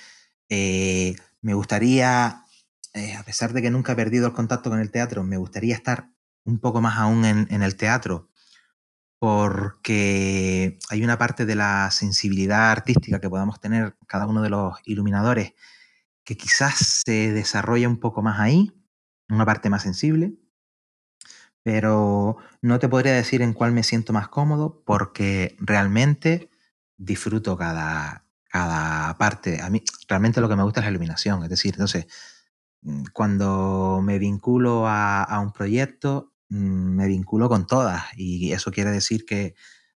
Eh, me gustaría, eh, a pesar de que nunca he perdido el contacto con el teatro, me gustaría estar un poco más aún en el teatro porque hay una parte de la sensibilidad artística que podamos tener cada uno de los iluminadores que quizás se desarrolla un poco más ahí, una parte más sensible, pero no te podría decir en cuál me siento más cómodo porque realmente disfruto cada, cada parte. A mí realmente lo que me gusta es la iluminación, es decir, entonces, cuando me vinculo a, un proyecto, Mm, me vinculo con todas y eso quiere decir que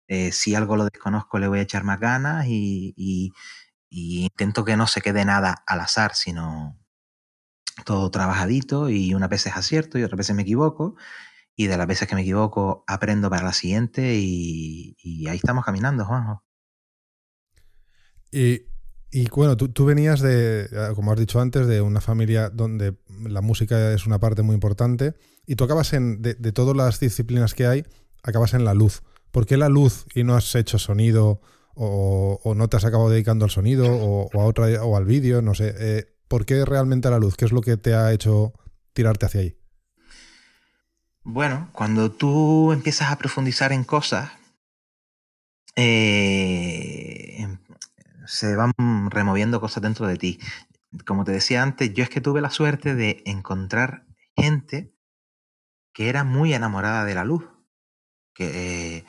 eh, si algo lo desconozco le voy a echar más ganas y, intento que no se quede nada al azar, sino todo trabajadito y una vez es acierto y otras veces me equivoco y de las veces que me equivoco aprendo para la siguiente y, ahí estamos caminando, Juanjo. Y, Y bueno, tú, venías de, como has dicho antes, de una familia donde la música es una parte muy importante y tú acabas en, de, todas las disciplinas que hay, acabas en la luz. ¿Por qué la luz y no has hecho sonido o, no te has acabado dedicando al sonido o, a otra, o al vídeo? No sé. Eh, ¿Por qué realmente la luz? ¿Qué es lo que te ha hecho tirarte hacia ahí? Bueno, cuando tú empiezas a profundizar en cosas, eh, se van removiendo cosas dentro de ti. Como te decía antes, yo es que tuve la suerte de encontrar gente que era muy enamorada de la luz. Que eh,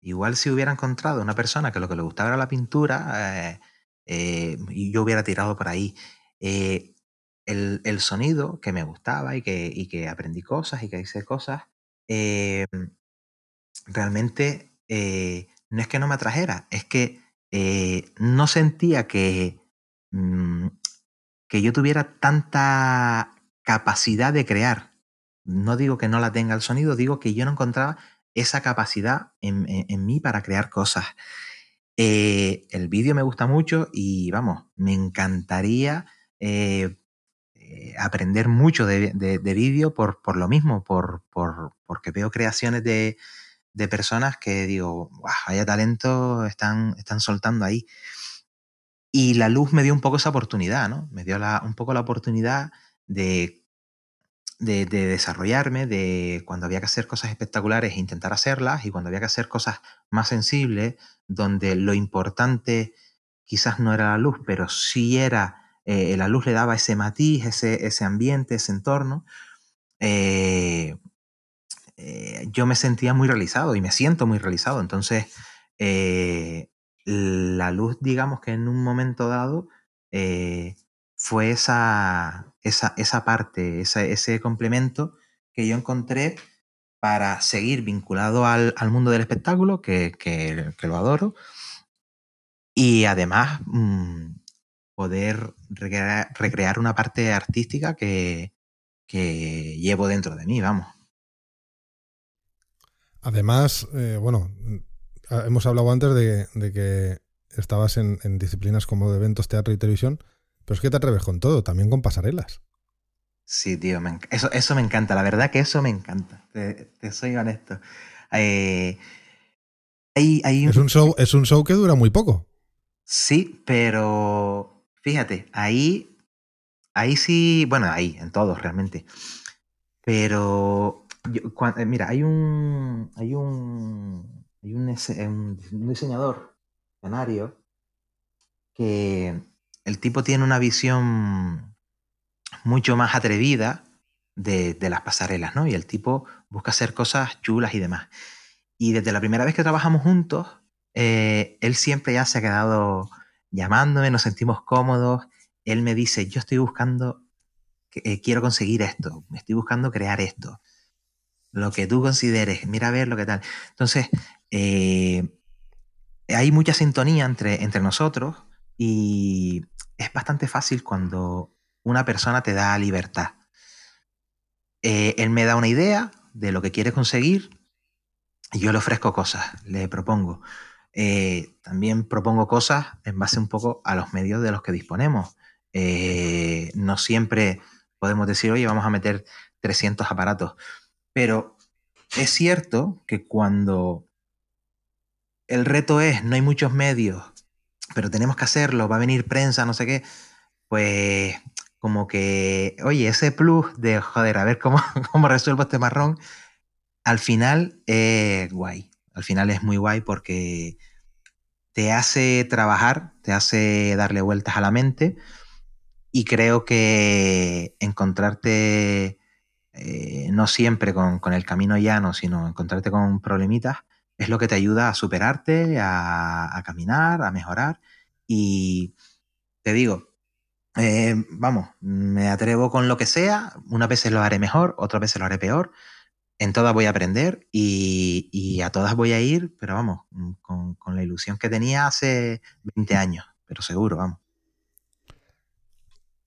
igual si hubiera encontrado una persona que lo que le gustaba era la pintura, eh, y yo hubiera tirado por ahí el, sonido que me gustaba y que, y que aprendí cosas y que hice cosas, realmente eh, no es que no me atrajera, es que eh, no sentía que, mm, que yo tuviera tanta capacidad de crear. No digo que no la tenga el sonido, digo que yo no encontraba esa capacidad en, mí para crear cosas. Eh, el vídeo me gusta mucho y vamos, me encantaría eh, aprender mucho de, vídeo por, por, lo mismo, por, por, porque veo creaciones de, de personas que digo, vaya talento están, están soltando ahí. Y la luz me dio un poco esa oportunidad, ¿no? Me dio la, un poco la oportunidad de, de, de, desarrollarme, de cuando había que hacer cosas espectaculares, intentar hacerlas, y cuando había que hacer cosas más sensibles, donde lo importante quizás no era la luz, pero sí era eh, la luz le daba ese matiz, ese, ese ambiente, ese entorno, eh, eh, yo me sentía muy realizado y me siento muy realizado. Entonces, la luz, digamos que en un momento dado, fue esa, esa, esa parte, ese complemento que yo encontré para seguir vinculado al, al mundo del espectáculo, que, que, que, lo adoro, y además mm, poder recrear, una parte artística que, llevo dentro de mí, vamos. Además, eh, bueno, hemos hablado antes de, que estabas en, disciplinas como de eventos, teatro y televisión, pero es que te atreves con todo, también con pasarelas. Sí, tío, eso, eso me encanta, la verdad que eso me encanta, te, soy honesto. Eh, es, un show, es un show que dura muy poco. Sí, pero Fíjate, ahí, ahí sí, bueno, ahí, en todos realmente. Pero, eh, mira, hay un, hay un, hay un, diseñador canario que el tipo tiene una visión mucho más atrevida de, las pasarelas, ¿no? Y el tipo busca hacer cosas chulas y demás. Y desde la primera vez que trabajamos juntos, eh, él siempre ya se ha quedado llamándome, nos sentimos cómodos. Él me dice, yo estoy buscando, eh, quiero conseguir esto, estoy buscando crear esto. Lo que tú consideres, mira a ver lo que tal. Entonces, eh, hay mucha sintonía entre, entre nosotros y es bastante fácil cuando una persona te da libertad. Eh, él me da una idea de lo que quiere conseguir y yo le ofrezco cosas, le propongo. Eh, también propongo cosas en base un poco a los medios de los que disponemos. No siempre podemos decir, oye, vamos a meter 300 aparatos, pero es cierto que cuando el reto es, no hay muchos medios, pero tenemos que hacerlo, va a venir prensa, no sé qué, pues como que, oye, ese plus de, joder, a ver cómo, cómo resuelvo este marrón, al final es guay al final es muy guay porque te hace trabajar, te hace darle vueltas a la mente y creo que encontrarte eh, no siempre con, el camino llano, sino encontrarte con problemitas, es lo que te ayuda a superarte, a, caminar, a mejorar. Y te digo, eh, vamos, me atrevo con lo que sea, unas veces lo haré mejor, otras veces lo haré peor, en todas voy a aprender y, a todas voy a ir, pero vamos, mm, con, la ilusión que tenía hace 20 años, pero seguro, vamos.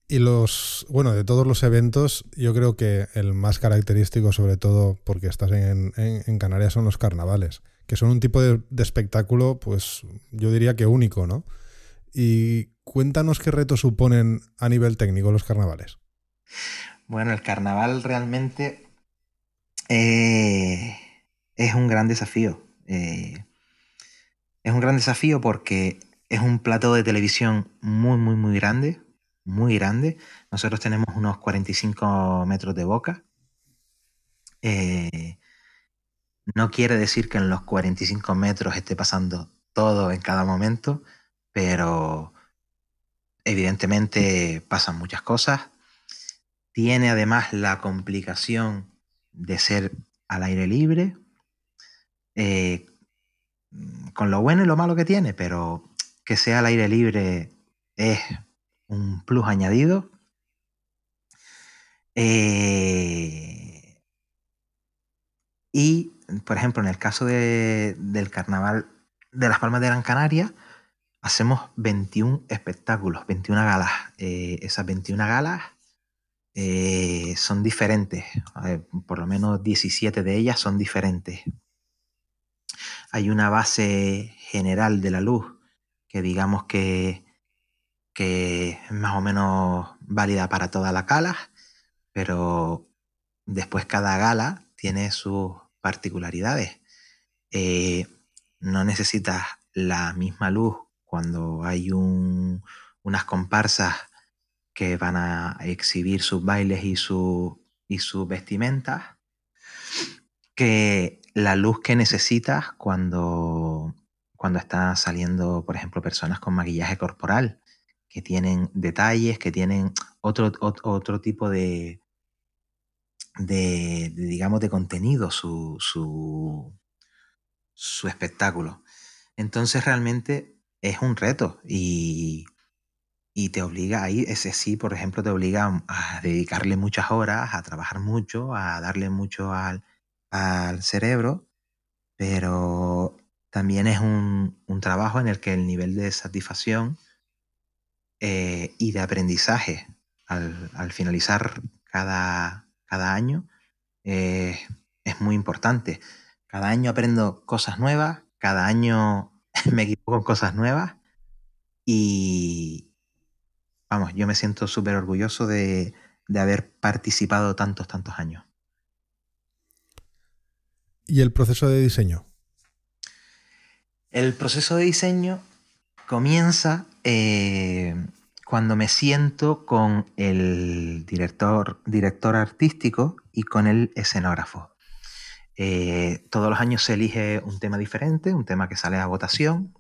Y los, bueno, de todos los eventos, yo creo que el más característico, sobre todo porque estás en, Canarias, son los carnavales, que son un tipo de, espectáculo, pues yo diría que único, ¿no? Y Cuéntanos qué retos suponen a nivel técnico los carnavales. Bueno, el carnaval realmente eh, es un gran desafío. Eh, es un gran desafío porque es un plato de televisión muy, muy, muy grande, muy grande. Nosotros tenemos unos 45 metros de boca. Eh, no quiere decir que en los 45 metros esté pasando todo en cada momento, pero evidentemente pasan muchas cosas. Tiene además la complicación de ser al aire libre, eh, con lo bueno y lo malo que tiene, pero que sea al aire libre es un plus añadido. Eh, y, por ejemplo, en el caso del carnaval de las Palmas de Gran Canaria, hacemos 21 espectáculos, 21 galas. Eh, esas 21 galas eh, son diferentes, por lo menos 17 de ellas son diferentes. Hay una base general de la luz que digamos que, que es más o menos válida para todas las galas, pero después cada gala tiene sus particularidades. Eh, no necesitas la misma luz cuando hay unas comparsas que van a exhibir sus bailes y, su, y sus vestimentas, que la luz que necesitas cuando, cuando están saliendo, por ejemplo, personas con maquillaje corporal, que tienen detalles, que tienen otro, otro, tipo de, de, digamos, de contenido, su, su, su espectáculo. Entonces realmente es un reto y, y te obliga ahí, ese sí, por ejemplo, te obliga a dedicarle muchas horas, a trabajar mucho, a darle mucho al, cerebro, pero también es un, trabajo en el que el nivel de satisfacción eh, y de aprendizaje al, finalizar cada, cada año eh, es muy importante. Cada año aprendo cosas nuevas, cada año me equivoco en cosas nuevas y, vamos, yo me siento súper orgulloso de, haber participado tantos, tantos años. ¿Y el proceso de diseño? El proceso de diseño comienza eh, cuando me siento con el director, director artístico y con el escenógrafo. Eh, todos los años se elige un tema diferente, un tema que sale a votación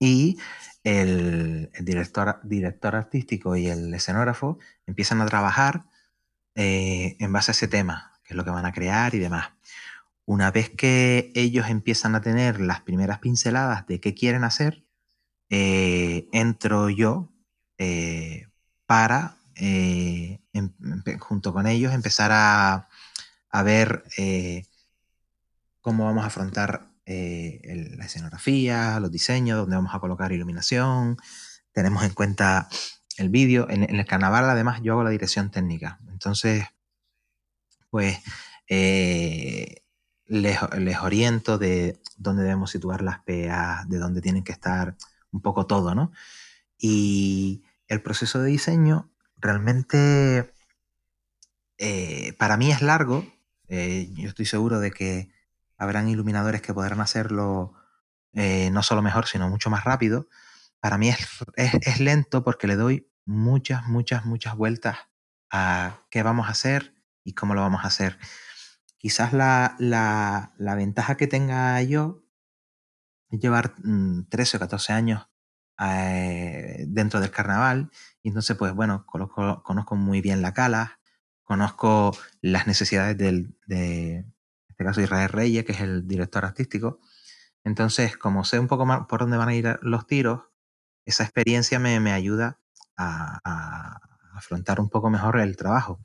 y el, director, director artístico y el escenógrafo empiezan a trabajar eh, en base a ese tema, que es lo que van a crear y demás. Una vez que ellos empiezan a tener las primeras pinceladas de qué quieren hacer, eh, entro yo eh, para, em, junto con ellos, empezar a, a ver cómo vamos a afrontar eh, la escenografía, los diseños, donde vamos a colocar iluminación. Tenemos en cuenta el vídeo. En, el carnaval, además, yo hago la dirección técnica. Entonces, pues eh, les, oriento de dónde debemos situar las PA, de dónde tienen que estar, un poco todo, ¿no? Y el proceso de diseño realmente eh, para mí es largo. yo estoy seguro de que habrán iluminadores que podrán hacerlo eh, no solo mejor, sino mucho más rápido. Para mí es, lento porque le doy muchas, muchas, muchas vueltas a qué vamos a hacer y cómo lo vamos a hacer. Quizás la, ventaja que tenga yo llevar 13 mm, o 14 años eh, dentro del carnaval y entonces pues bueno, conozco, muy bien la cala, conozco las necesidades del, de, este caso Israel Reyes, que es el director artístico. Entonces, como sé un poco más por dónde van a ir los tiros, esa experiencia me, ayuda a, afrontar un poco mejor el trabajo.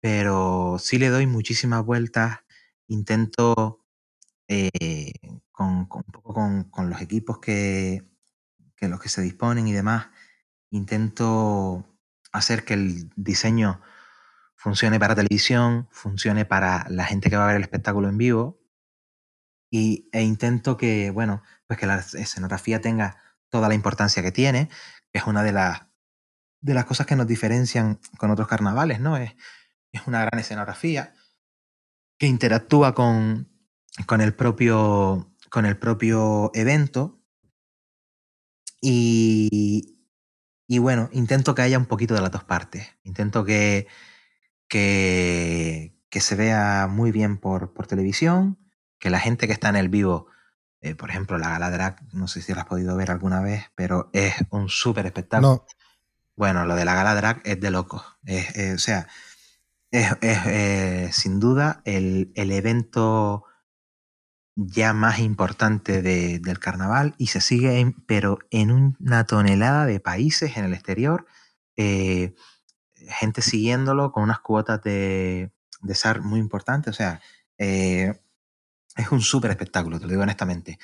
Pero sí le doy muchísimas vueltas, intento eh, con, poco con, los equipos que, que los que se disponen y demás, intento hacer que el diseño funcione para televisión, funcione para la gente que va a ver el espectáculo en vivo. Y, e intento que, bueno, pues que la escenografía tenga toda la importancia que tiene, es una de las, de las cosas que nos diferencian con otros carnavales, ¿no? Es, es una gran escenografía que interactúa con, con, el, propio, con el propio evento. Y, y bueno, intento que haya un poquito de las dos partes. Intento que, que, que se vea muy bien por, por, televisión, que la gente que está en el vivo, eh, por ejemplo, la gala drag, no sé si la has podido ver alguna vez, pero es un súper espectáculo. Bueno, lo de la gala drag es de locos. o sea, es, eh, sin duda el, el, evento ya más importante de, del carnaval y se sigue, pero en una tonelada de países en el exterior. Eh, gente siguiéndolo con unas cuotas de, de SAR muy importantes. O sea, eh, es un súper espectáculo, te lo digo honestamente,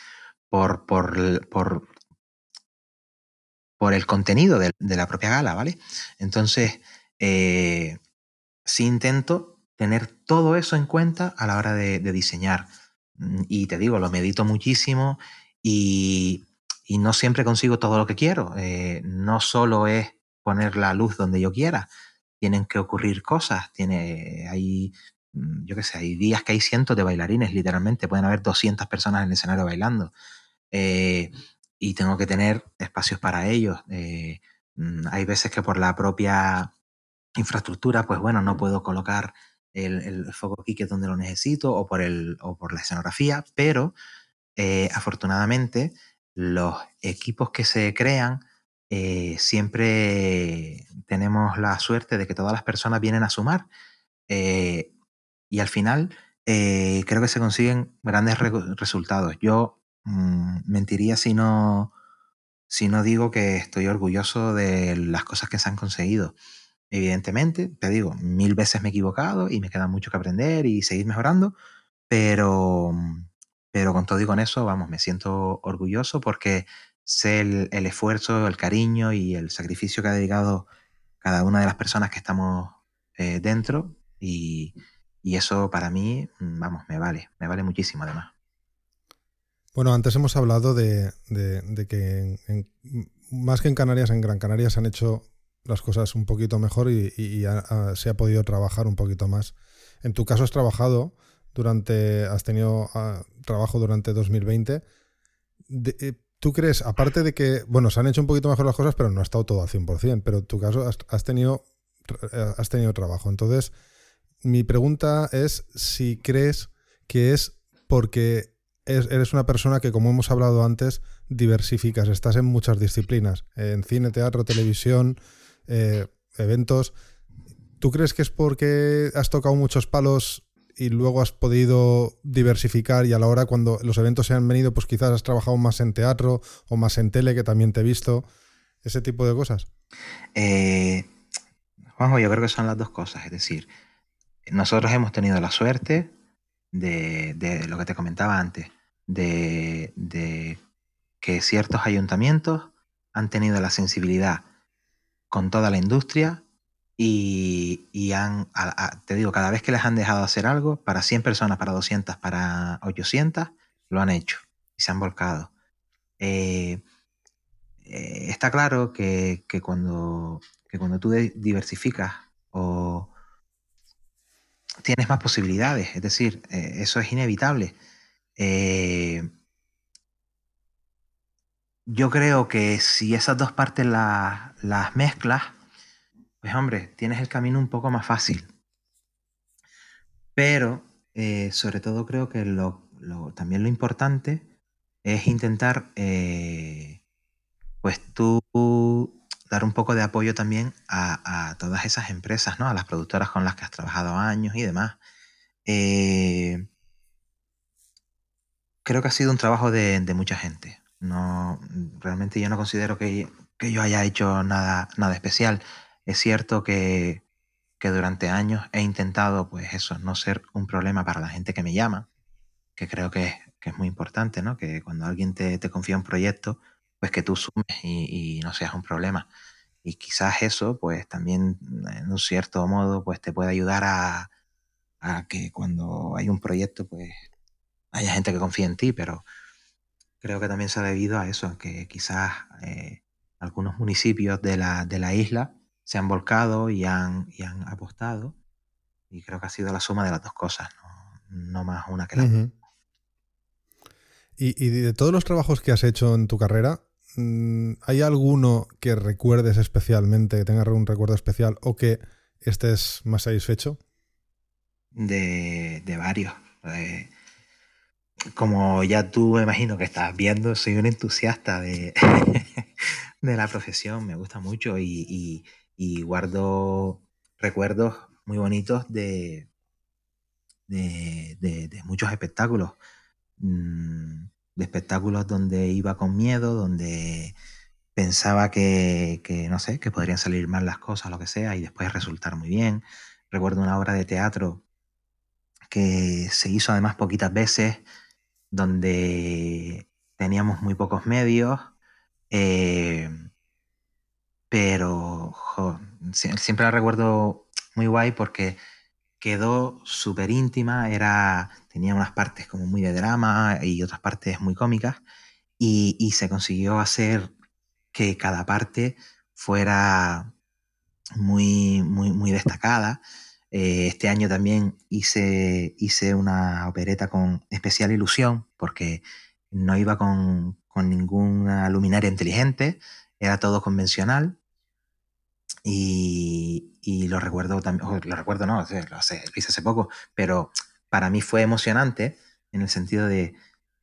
por, por, por, por el contenido de, la propia gala, ¿vale? Entonces, eh, sí intento tener todo eso en cuenta a la hora de diseñar. Mm, y te digo, lo medito muchísimo y, y, no siempre consigo todo lo que quiero. Eh, no solo es poner la luz donde yo quiera, tienen que ocurrir cosas. Tiene, hay, mm, yo qué sé, hay días que hay cientos de bailarines, literalmente, pueden haber 200 personas en el escenario bailando. Eh, y tengo que tener espacios para ellos. Eh, mm, hay veces que por la propia infraestructura, pues bueno, no puedo colocar el, el foco es donde lo necesito o por, el, o por la escenografía, pero eh, afortunadamente los equipos que se crean eh, siempre tenemos la suerte de que todas las personas vienen a sumar eh, y al final creo que se consiguen grandes re resultados. Yo mmm, mentiría si no, si no digo que estoy orgulloso de las cosas que se han conseguido. Evidentemente, te digo, mil veces me he equivocado y me queda mucho que aprender y seguir mejorando, pero, pero con todo y con eso, vamos, me siento orgulloso porque sé el, el, esfuerzo, el cariño y el sacrificio que ha dedicado cada una de las personas que estamos eh, dentro y, y, eso para mí, vamos, me vale, me vale muchísimo además. Bueno, antes hemos hablado de, de, que en, más que en Canarias, en Gran Canaria se han hecho las cosas un poquito mejor y, y se ha podido trabajar un poquito más. En tu caso has trabajado durante, has tenido uh, trabajo durante 2020. De, eh, ¿Tú crees, aparte de que, bueno, se han hecho un poquito mejor las cosas, pero no ha estado todo al 100%, pero en tu caso has, has tenido, eh, has tenido trabajo. Entonces, mi pregunta es si crees que es porque eres una persona que, como hemos hablado antes, diversificas, estás en muchas disciplinas, en cine, teatro, televisión, eh, eventos. ¿Tú crees que es porque has tocado muchos palos y luego has podido diversificar y a la hora cuando los eventos se han venido, pues quizás has trabajado más en teatro o más en tele, que también te he visto, ese tipo de cosas? Eh, Juanjo, yo creo que son las dos cosas, es decir, nosotros hemos tenido la suerte de, de lo que te comentaba antes, de, de que ciertos ayuntamientos han tenido la sensibilidad con toda la industria y, han, te digo, cada vez que les han dejado hacer algo, para 100 personas, para 200, para 800, lo han hecho y se han volcado. Eh, eh, está claro que, que, cuando, que cuando tú diversificas o tienes más posibilidades, es decir, eh, eso es inevitable. Eh, yo creo que si esas dos partes las, las mezclas, pues hombre, tienes el camino un poco más fácil. Pero, eh, sobre todo creo que lo, también lo importante es intentar, eh, pues tú dar un poco de apoyo también a, a, todas esas empresas, ¿no? A las productoras con las que has trabajado años y demás. Eh, creo que ha sido un trabajo de, de, mucha gente. No, realmente yo no considero que, que yo haya hecho nada, nada especial. Es cierto que, que, durante años he intentado, pues eso, no ser un problema para la gente que me llama, que creo que es, que es muy importante, ¿no? Que cuando alguien te, te, confía un proyecto, pues que tú sumes y, y, no seas un problema. Y quizás eso, pues también, en un cierto modo, pues te puede ayudar a, a que cuando hay un proyecto, pues haya gente que confíe en ti, pero creo que también se ha debido a eso, que quizás... Eh, algunos municipios de la, de la isla se han volcado y han, y han apostado. Y creo que ha sido la suma de las dos cosas, no, más una que la otra. y, de todos los trabajos que has hecho en tu carrera, mm, ¿hay alguno que recuerdes especialmente, que tengas un recuerdo especial o que estés más satisfecho? De, de varios. Eh, como ya tú me imagino que estás viendo, soy un entusiasta de, de la profesión, me gusta mucho y, guardo recuerdos muy bonitos de, de, muchos espectáculos. Mm, de espectáculos donde iba con miedo, donde pensaba que, que, no sé, que podrían salir mal las cosas, lo que sea, y después resultar muy bien. Recuerdo una obra de teatro que se hizo además poquitas veces, donde teníamos muy pocos medios, eh, pero siempre la recuerdo muy guay porque quedó súper íntima, era, tenía unas partes como muy de drama y otras partes muy cómicas, y, se consiguió hacer que cada parte fuera muy, muy, muy destacada. Eh, este año también hice, hice una opereta con especial ilusión porque no iba con, ninguna luminaria inteligente, era todo convencional. Y, lo recuerdo también, lo recuerdo no, lo, hice hace poco, pero para mí fue emocionante en el sentido de,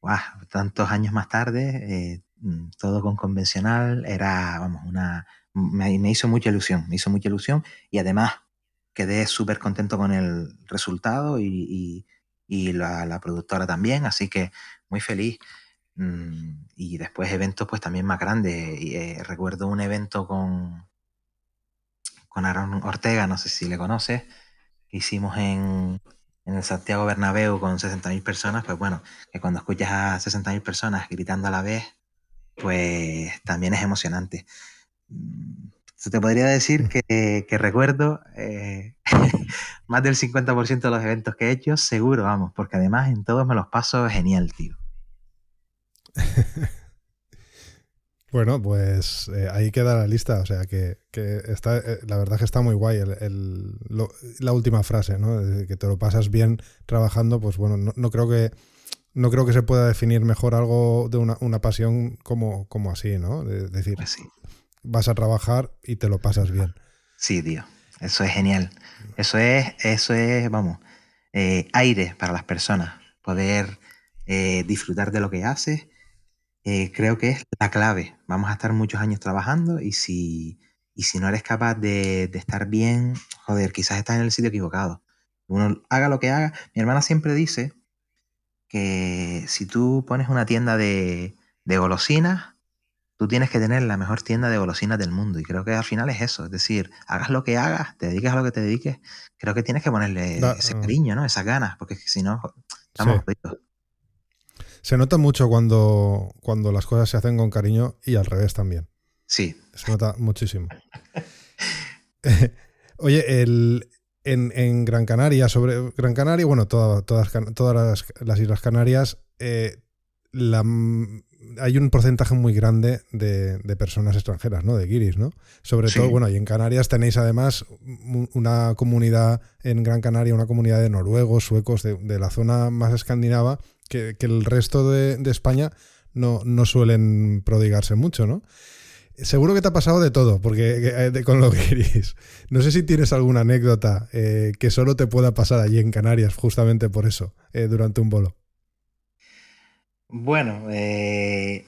wow, tantos años más tarde, eh, mm, todo con convencional, era, vamos, una, me, me, hizo mucha ilusión, me hizo mucha ilusión y además quedé súper contento con el resultado y, la, productora también, así que muy feliz. Mm, y después eventos pues también más grandes. Eh, recuerdo un evento con, con Aaron Ortega, no sé si le conoces, que hicimos en, en el Santiago Bernabéu con 60.000 personas, pues bueno, que cuando escuchas a 60.000 personas gritando a la vez, pues también es emocionante. Mm, te podría decir que, recuerdo eh, más del 50% de los eventos que he hecho, seguro, vamos, porque además en todos me los paso genial, tío. bueno, pues eh, ahí queda la lista, o sea que, está, eh, la verdad que está muy guay la última frase, ¿no? que te lo pasas bien trabajando, pues bueno, no, creo que no creo que se pueda definir mejor algo de una, pasión como, como así, ¿no? De, decir, pues vas a trabajar y te lo pasas bien. Sí, tío. Eso es genial. Eso es, eso es, vamos, eh, aire para las personas. Poder eh, disfrutar de lo que haces. Eh, creo que es la clave. Vamos a estar muchos años trabajando y si, y si no eres capaz de, de estar bien, joder, quizás estás en el sitio equivocado. Uno haga lo que haga. Mi hermana siempre dice que si tú pones una tienda de, de golosinas, tú tienes que tener la mejor tienda de golosinas del mundo. Y creo que al final es eso. Es decir, hagas lo que hagas, te dediques a lo que te dediques, creo que tienes que ponerle ese ah. cariño, ¿no? Esas ganas, porque si no, estamos Se nota mucho cuando, cuando las cosas se hacen con cariño y al revés también. Sí. Se nota muchísimo. Oye, el, en, Gran Canaria, sobre Gran Canaria, bueno, todas, todas las, Islas Canarias, eh, la hay un porcentaje muy grande de, personas extranjeras, ¿no? De guiris, ¿no? Sobre todo, bueno, y en Canarias tenéis además una comunidad en Gran Canaria, una comunidad de noruegos, suecos, de, la zona más escandinava, que, el resto de, España no, no, suelen prodigarse mucho, ¿no? Seguro que te ha pasado de todo, porque eh, con lo guiris. No sé si tienes alguna anécdota eh, que solo te pueda pasar allí en Canarias, justamente por eso, eh, durante un bolo. Bueno, eh,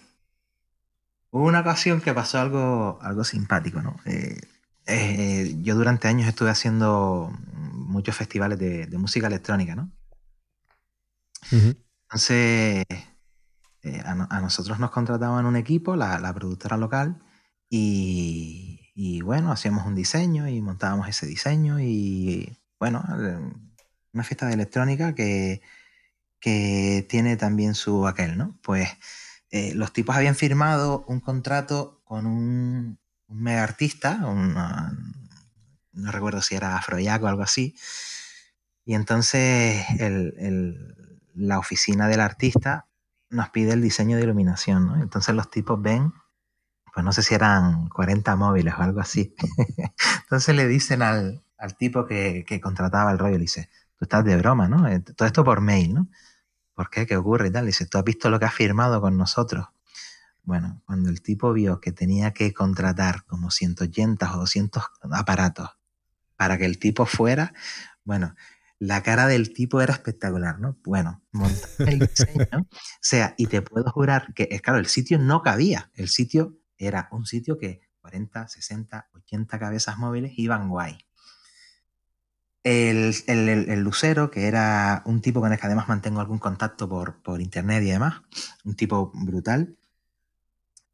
hubo una ocasión que pasó algo, algo simpático, ¿no? Eh, eh, yo durante años estuve haciendo muchos festivales de, música electrónica, ¿no? Entonces, a, nosotros nos contrataban un equipo, la, productora local, y, bueno, hacíamos un diseño y montábamos ese diseño y bueno, una fiesta de electrónica que que tiene también su aquel, ¿no? Pues eh, los tipos habían firmado un contrato con un, mega artista, no recuerdo si era Afrojack o algo así, y entonces la oficina del artista nos pide el diseño de iluminación. Entonces los tipos ven pues no sé si eran 40 móviles o algo así. Entonces le dicen al, tipo que, contrataba el rollo, le dice, tú estás de broma, ¿no? Eh, todo esto por mail, ¿no? ¿Por qué? ¿Qué ocurre y tal? Le dice, tú has visto lo que has firmado con nosotros. Bueno, cuando el tipo vio que tenía que contratar como 180 o 200 aparatos para que el tipo fuera, bueno, la cara del tipo era espectacular, ¿no? Bueno, montar el diseño, o sea, y te puedo jurar que, es claro, el sitio no cabía, el sitio era un sitio que 40, 60, 80 cabezas móviles iban guay. El, Lucero, que era un tipo con el que además mantengo algún contacto por, por internet y demás, un tipo brutal,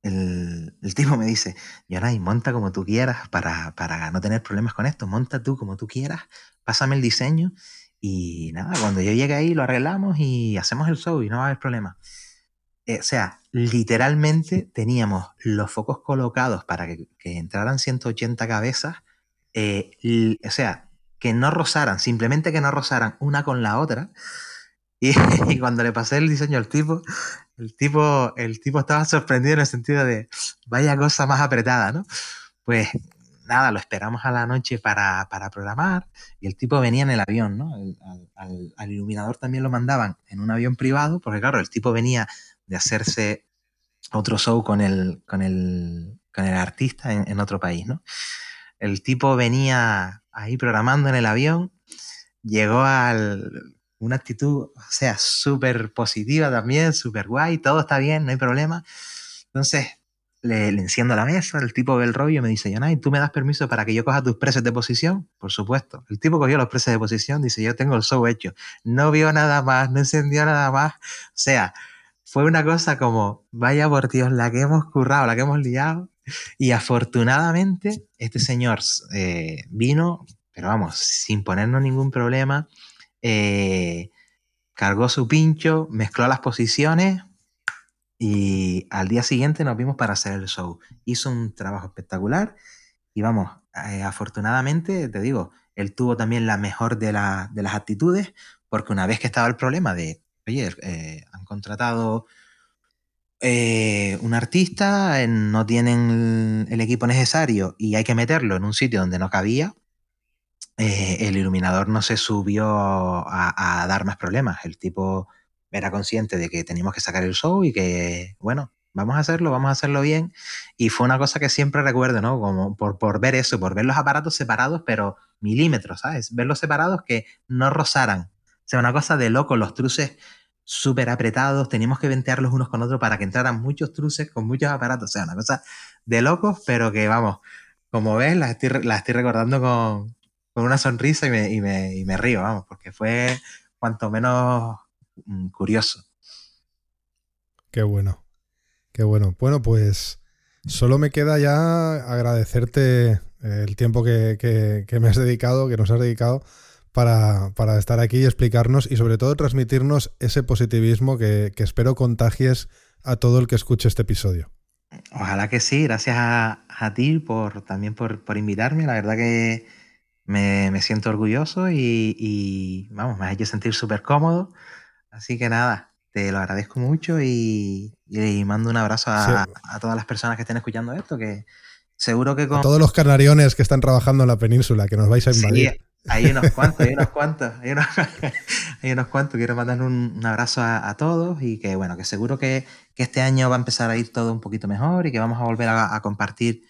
el, tipo me dice, Yonai, monta como tú quieras para, para, no tener problemas con esto, monta tú como tú quieras, pásame el diseño y nada, cuando yo llegue ahí lo arreglamos y hacemos el show y no va a haber problema. Eh, o sea, literalmente teníamos los focos colocados para que, entraran 180 cabezas, eh, o sea, que no rozaran, simplemente que no rozaran una con la otra. Y, y, cuando le pasé el diseño al tipo, el tipo, el tipo estaba sorprendido en el sentido de, vaya cosa más apretada, ¿no? Pues nada, lo esperamos a la noche para, programar y el tipo venía en el avión, ¿no? al, iluminador también lo mandaban en un avión privado, porque claro, el tipo venía de hacerse otro show con el, con el, con el artista en, otro país, ¿no? El tipo venía ahí programando en el avión, llegó a una actitud, o sea, súper positiva también, súper guay, todo está bien, no hay problema. Entonces, le, enciendo la mesa, el tipo ve el rollo y me dice, Yanay, ¿tú me das permiso para que yo coja tus presets de posición? Por supuesto. El tipo cogió los presets de posición, dice, yo tengo el show hecho. No vio nada más, no encendió nada más. O sea, fue una cosa como, vaya por Dios, la que hemos currado, la que hemos liado. Y afortunadamente, este señor eh, vino, pero vamos, sin ponernos ningún problema, eh, cargó su pincho, mezcló las posiciones, y al día siguiente nos vimos para hacer el show. Hizo un trabajo espectacular y vamos, eh, afortunadamente, te digo, él tuvo también la mejor de, las actitudes, porque una vez que estaba el problema de, oye, eh, han contratado un artista, no tienen el equipo necesario y hay que meterlo en un sitio donde no cabía, el iluminador no se subió a, dar más problemas. El tipo era consciente de que teníamos que sacar el show y que, bueno, vamos a hacerlo, vamos a hacerlo bien. Y fue una cosa que siempre recuerdo, ¿no? Como por, ver eso, por ver los aparatos separados, pero milímetros, ¿sabes? Verlos separados que no rozaran. O sea, una cosa de loco, los truces súper apretados, teníamos que ventearlos unos con otros para que entraran muchos truces con muchos aparatos. O sea, una cosa de locos, pero que, vamos, como ves, la estoy, estoy recordando con, con una sonrisa y me, y, me, y me río, vamos, porque fue cuanto menos Mm, curioso. Qué bueno, qué bueno. Bueno, pues solo me queda ya agradecerte eh, el tiempo que, me has dedicado, que nos has dedicado para, estar aquí y explicarnos y sobre todo transmitirnos ese positivismo que, espero contagies a todo el que escuche este episodio. Ojalá que sí, gracias a, ti por también por, invitarme. La verdad que me, siento orgulloso y, y, vamos, me has hecho sentir súper cómodo. Así que nada, te lo agradezco mucho y, mando un abrazo a, todas las personas que estén escuchando esto, que seguro que con... A todos los canariones que están trabajando en la península, que nos vais a invadir. Sí, hay unos cuantos, hay unos cuantos, hay unos, cuantos. Quiero mandar un, abrazo a, todos y que bueno, que seguro que, este año va a empezar a ir todo un poquito mejor y que vamos a volver a, compartir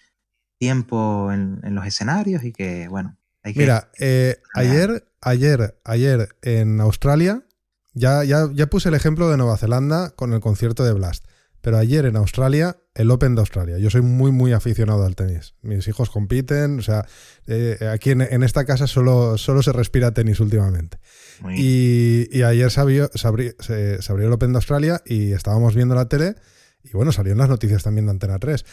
tiempo en, los escenarios y que bueno. Hay que... Mira, eh, ayer, ayer, ayer en Australia ya, ya, ya puse el ejemplo de Nueva Zelanda con el concierto de Blast. Pero ayer en Australia, el Open de Australia. Yo soy muy, muy aficionado al tenis. Mis hijos compiten. O sea, eh, aquí en, esta casa solo, solo se respira tenis últimamente. Y, ayer se abrió, se, abrió, el Open de Australia y estábamos viendo la tele. Y bueno, salieron las noticias también de Antena 3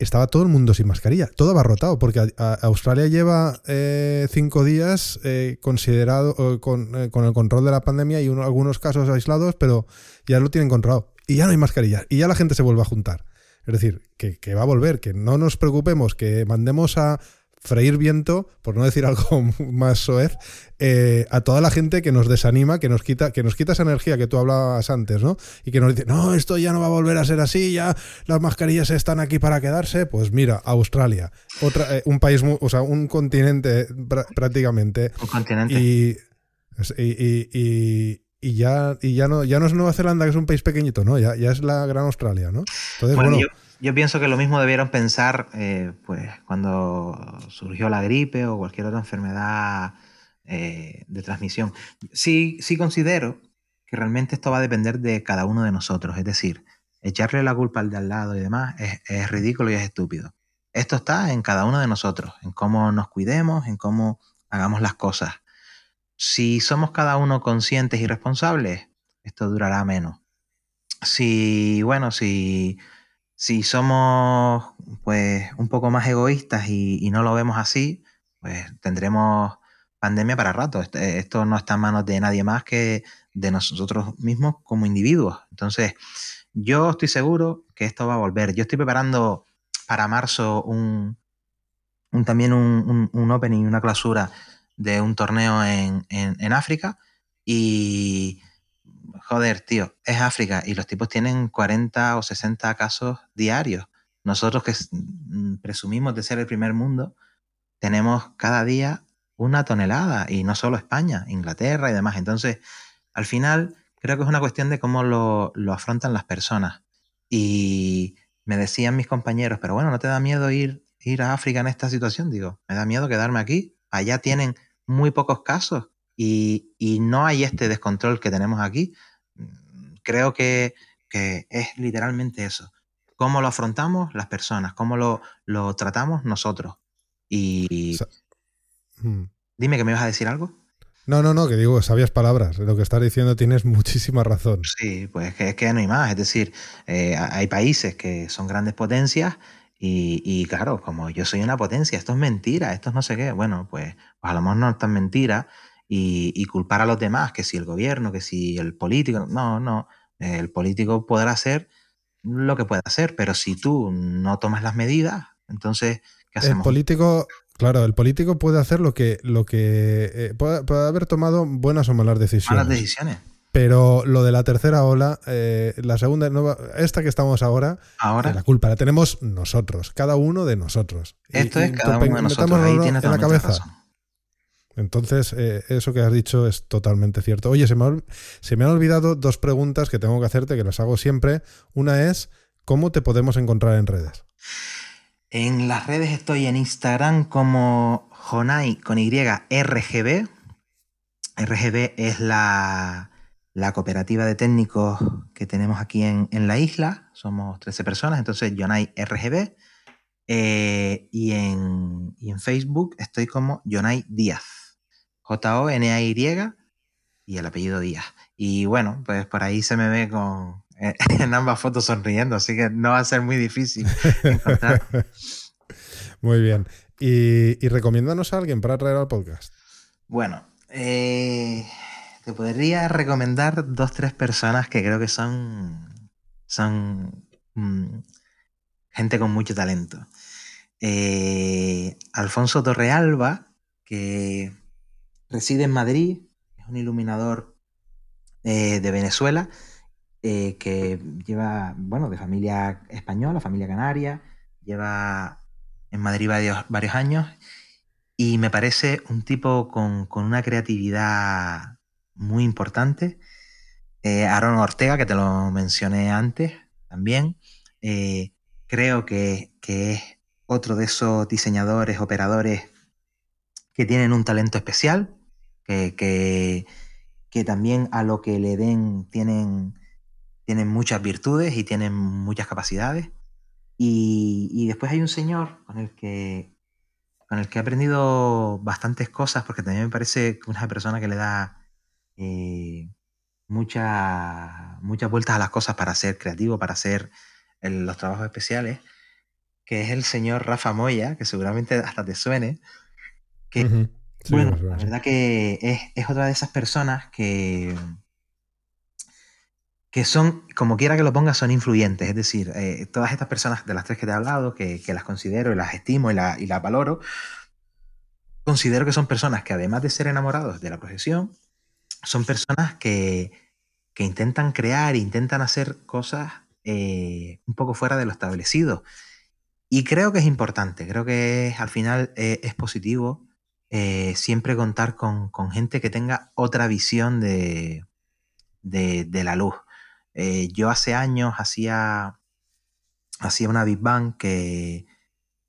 estaba todo el mundo sin mascarilla, todo abarrotado, porque Australia lleva eh, cinco días eh, considerado eh, con, el control de la pandemia y algunos casos aislados, pero ya lo tienen controlado. Y ya no hay mascarilla, y ya la gente se vuelve a juntar. Es decir, que, va a volver, que no nos preocupemos, que mandemos a freír viento, por no decir algo más soez, eh, a toda la gente que nos desanima, que nos quita, que nos quita esa energía que tú hablabas antes, ¿no? Y que nos dice, no, esto ya no va a volver a ser así, ya las mascarillas están aquí para quedarse. Pues mira, Australia, otra, eh, un país, o sea, un continente prácticamente. Un continente. Y, y, ya, y ya no, ya no es Nueva Zelanda, que es un país pequeñito, ¿no? Ya, ya es la gran Australia, ¿no? Entonces, bueno, yo, pienso que lo mismo debieron pensar eh, pues, cuando surgió la gripe o cualquier otra enfermedad eh, de transmisión. Sí, sí considero que realmente esto va a depender de cada uno de nosotros. Es decir, echarle la culpa al de al lado y demás es, ridículo y es estúpido. Esto está en cada uno de nosotros, en cómo nos cuidemos, en cómo hagamos las cosas. Si somos cada uno conscientes y responsables, esto durará menos. Si, bueno, si, si somos pues un poco más egoístas y, y no lo vemos así, pues tendremos pandemia para rato. Este, esto no está en manos de nadie más que de nosotros mismos como individuos. Entonces, yo estoy seguro que esto va a volver. Yo estoy preparando para marzo un, también un, un, opening, una clausura de un torneo en, en, África y joder, tío, es África y los tipos tienen 40 o 60 casos diarios. Nosotros que mm, presumimos de ser el primer mundo, tenemos cada día una tonelada, y no solo España, Inglaterra y demás. Entonces, al final, creo que es una cuestión de cómo lo, afrontan las personas. Y me decían mis compañeros, pero bueno, ¿no te da miedo ir, ir a África en esta situación? Digo, me da miedo quedarme aquí. Allá tienen muy pocos casos y, no hay este descontrol que tenemos aquí. Creo que, es literalmente eso. ¿Cómo lo afrontamos las personas? ¿Cómo lo, lo tratamos nosotros? Y, Mm. Dime que me ibas a decir algo. No, no, no, que digo sabias palabras. Lo que estás diciendo tienes muchísima razón. Sí, pues es que, no hay más. Es decir, eh, hay países que son grandes potencias y, claro, como yo soy una potencia, esto es mentira, esto es no sé qué. Bueno, pues, pues a lo mejor no es tan mentira y, culpar a los demás, que si el gobierno, que si el político. No, no. El político podrá hacer lo que pueda hacer, pero si tú no tomas las medidas, entonces, ¿qué hacemos? El político, Claro, el político puede hacer lo que, lo que eh, puede, haber tomado buenas o malas decisiones. Malas decisiones. Pero lo de la tercera ola, eh, la segunda, esta que estamos ahora, ahora, la culpa la tenemos nosotros, cada uno de nosotros. Esto es cada uno de nosotros. Ahí en la cabeza. Entonces, eh, eso que has dicho es totalmente cierto. Oye, se me, han olvidado dos preguntas que tengo que hacerte, que las hago siempre. Una es, ¿cómo te podemos encontrar en redes? En las redes estoy en Instagram como Jonai con Y RGB. Es la, cooperativa de técnicos que tenemos aquí en, la isla. Somos 13 personas, entonces Jonai RGB. Eh, y, en, en, Facebook estoy como Jonai Díaz. J-O-N-A-Y y el apellido Díaz. Y bueno, pues por ahí se me ve con, en ambas fotos sonriendo, así que no va a ser muy difícil encontrar. Muy bien. ¿Y, recomiéndanos a alguien para traer al podcast? Bueno, eh, te podría recomendar dos, tres personas que creo que son, son mm, gente con mucho talento. Eh, Alfonso Torrealba, que reside en Madrid, es un iluminador eh, de Venezuela eh, que lleva, bueno, de familia española, familia canaria, lleva en Madrid varios, años y me parece un tipo con, una creatividad muy importante. Eh, Aaron Ortega, que te lo mencioné antes también, eh, creo que, es otro de esos diseñadores, operadores que tienen un talento especial, que, que también a lo que le den tienen tienen muchas virtudes y tienen muchas capacidades. Y, después hay un señor con el que con el que he aprendido bastantes cosas, porque también me parece una persona que le da eh, muchas vueltas a las cosas para ser creativo, para hacer los trabajos especiales, que es el señor Rafa Moya, que seguramente hasta te suene, que, bueno, la verdad que es, es, otra de esas personas que, que son, como quiera que lo ponga, son influyentes. Es decir, eh, todas estas personas de las tres que te he hablado, que, las considero y las estimo y, la, y las valoro, considero que son personas que además de ser enamorados de la profesión, son personas que, que intentan crear, intentan hacer cosas eh, un poco fuera de lo establecido. Y creo que es importante, creo que al final eh, es positivo eh, siempre contar con, gente que tenga otra visión de, de, la luz. yo hace años hacía, hacía una Big Bang que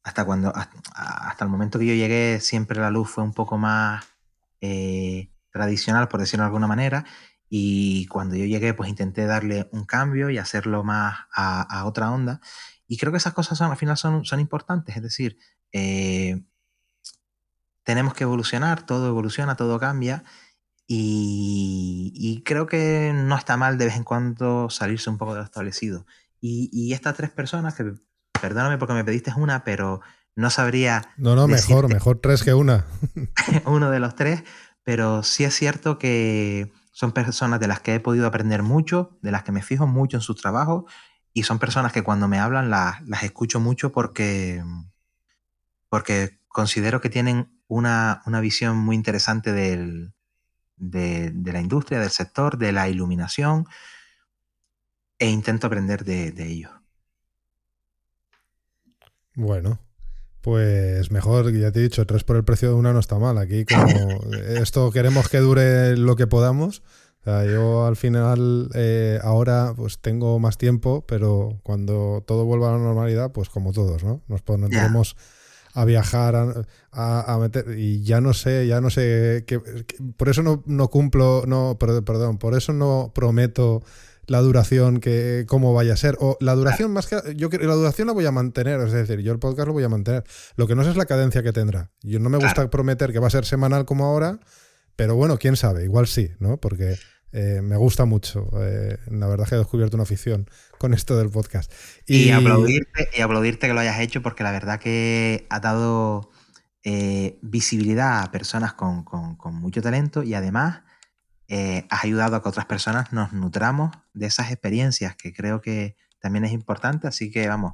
hasta, cuando, hasta, el momento que yo llegué siempre la luz fue un poco más tradicional, por decirlo de alguna manera, y cuando yo llegué, pues intenté darle un cambio y hacerlo más a, otra onda. Y creo que esas cosas son, al final son, son importantes. Es decir, eh, tenemos que evolucionar, todo evoluciona, todo cambia. Y, creo que no está mal de vez en cuando salirse un poco de lo establecido. Y, estas tres personas, que perdóname porque me pediste una, pero no sabría. No, no, mejor, mejor tres que una. uno de los tres, pero sí es cierto que son personas de las que he podido aprender mucho, de las que me fijo mucho en sus trabajos y son personas que cuando me hablan las, escucho mucho porque, porque considero que tienen una, visión muy interesante de, la industria, del sector, de la iluminación e intento aprender de, de ellos. Bueno, pues mejor, ya te he dicho, tres por el precio de una no está mal. Aquí como esto queremos que dure lo que podamos. yo al final eh, ahora pues tengo más tiempo, pero cuando todo vuelva a la normalidad, pues como todos, ¿no? Nos pondremos a viajar, a, meter y ya no sé, ya no sé, que, por eso no, no cumplo, no, perdón, por eso no prometo la duración que cómo vaya a ser o la duración más que yo la duración la voy a mantener es decir yo el podcast lo voy a mantener. Lo que no sé es la cadencia que tendrá. Yo no me gusta prometer que va a ser semanal como ahora pero bueno quién sabe igual sí no porque eh, me gusta mucho eh, la verdad que he descubierto una afición con esto del podcast y, aplaudirte y aplaudirte que lo hayas hecho porque la verdad que ha dado eh, visibilidad a personas con, con mucho talento y además eh, has ayudado a que otras personas nos nutramos de esas experiencias, que creo que también es importante. Así que vamos,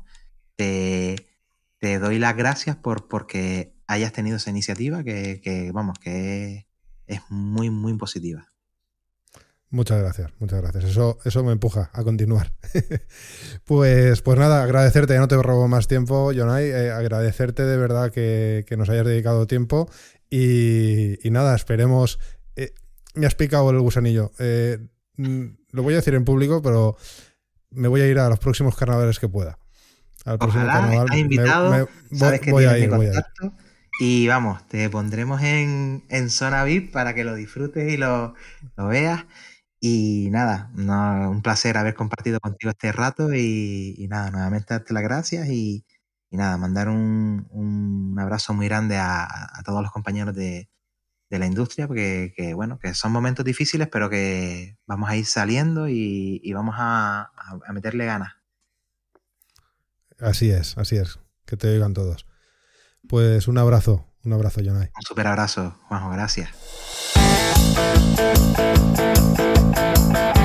te, doy las gracias por porque hayas tenido esa iniciativa, que, vamos, que es, muy, muy positiva. Muchas gracias, muchas gracias. Eso, eso me empuja a continuar. pues, pues nada, agradecerte, ya no te robo más tiempo, Jonay, eh, agradecerte de verdad que, nos hayas dedicado tiempo y, y nada, esperemos me has picado el gusanillo. Eh, mm, lo voy a decir en público, pero me voy a ir a los próximos carnavales que pueda. Al próximo carnaval. invitado, sabes que voy a ir, voy a ir. Y vamos, te pondremos en, zona VIP para que lo disfrutes y lo, veas. Y nada, un placer haber compartido contigo este rato y, nada, nuevamente darte las gracias y, nada, mandar un, abrazo muy grande a todos los compañeros de, de la industria, porque que, bueno, que son momentos difíciles, pero que vamos a ir saliendo y, vamos a, meterle ganas. Así es, así es. Que te oigan todos. Pues un abrazo, un abrazo, Jonay. Un super abrazo, Juanjo, gracias. Música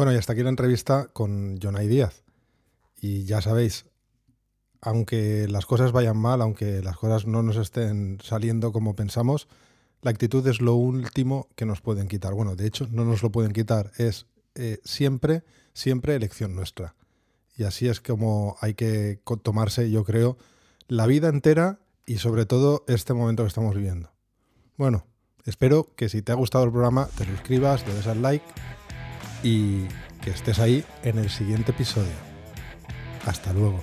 Bueno, y hasta aquí la entrevista con Jonay Díaz. Y ya sabéis, aunque las cosas vayan mal, aunque las cosas no nos estén saliendo como pensamos, la actitud es lo último que nos pueden quitar. Bueno, de hecho, no nos lo pueden quitar. Es eh, siempre, siempre elección nuestra. Y así es como hay que tomarse, yo creo, la vida entera y sobre todo este momento que estamos viviendo. Bueno, espero que si te ha gustado el programa te suscribas, le des al like y que estés ahí en el siguiente episodio. Hasta luego.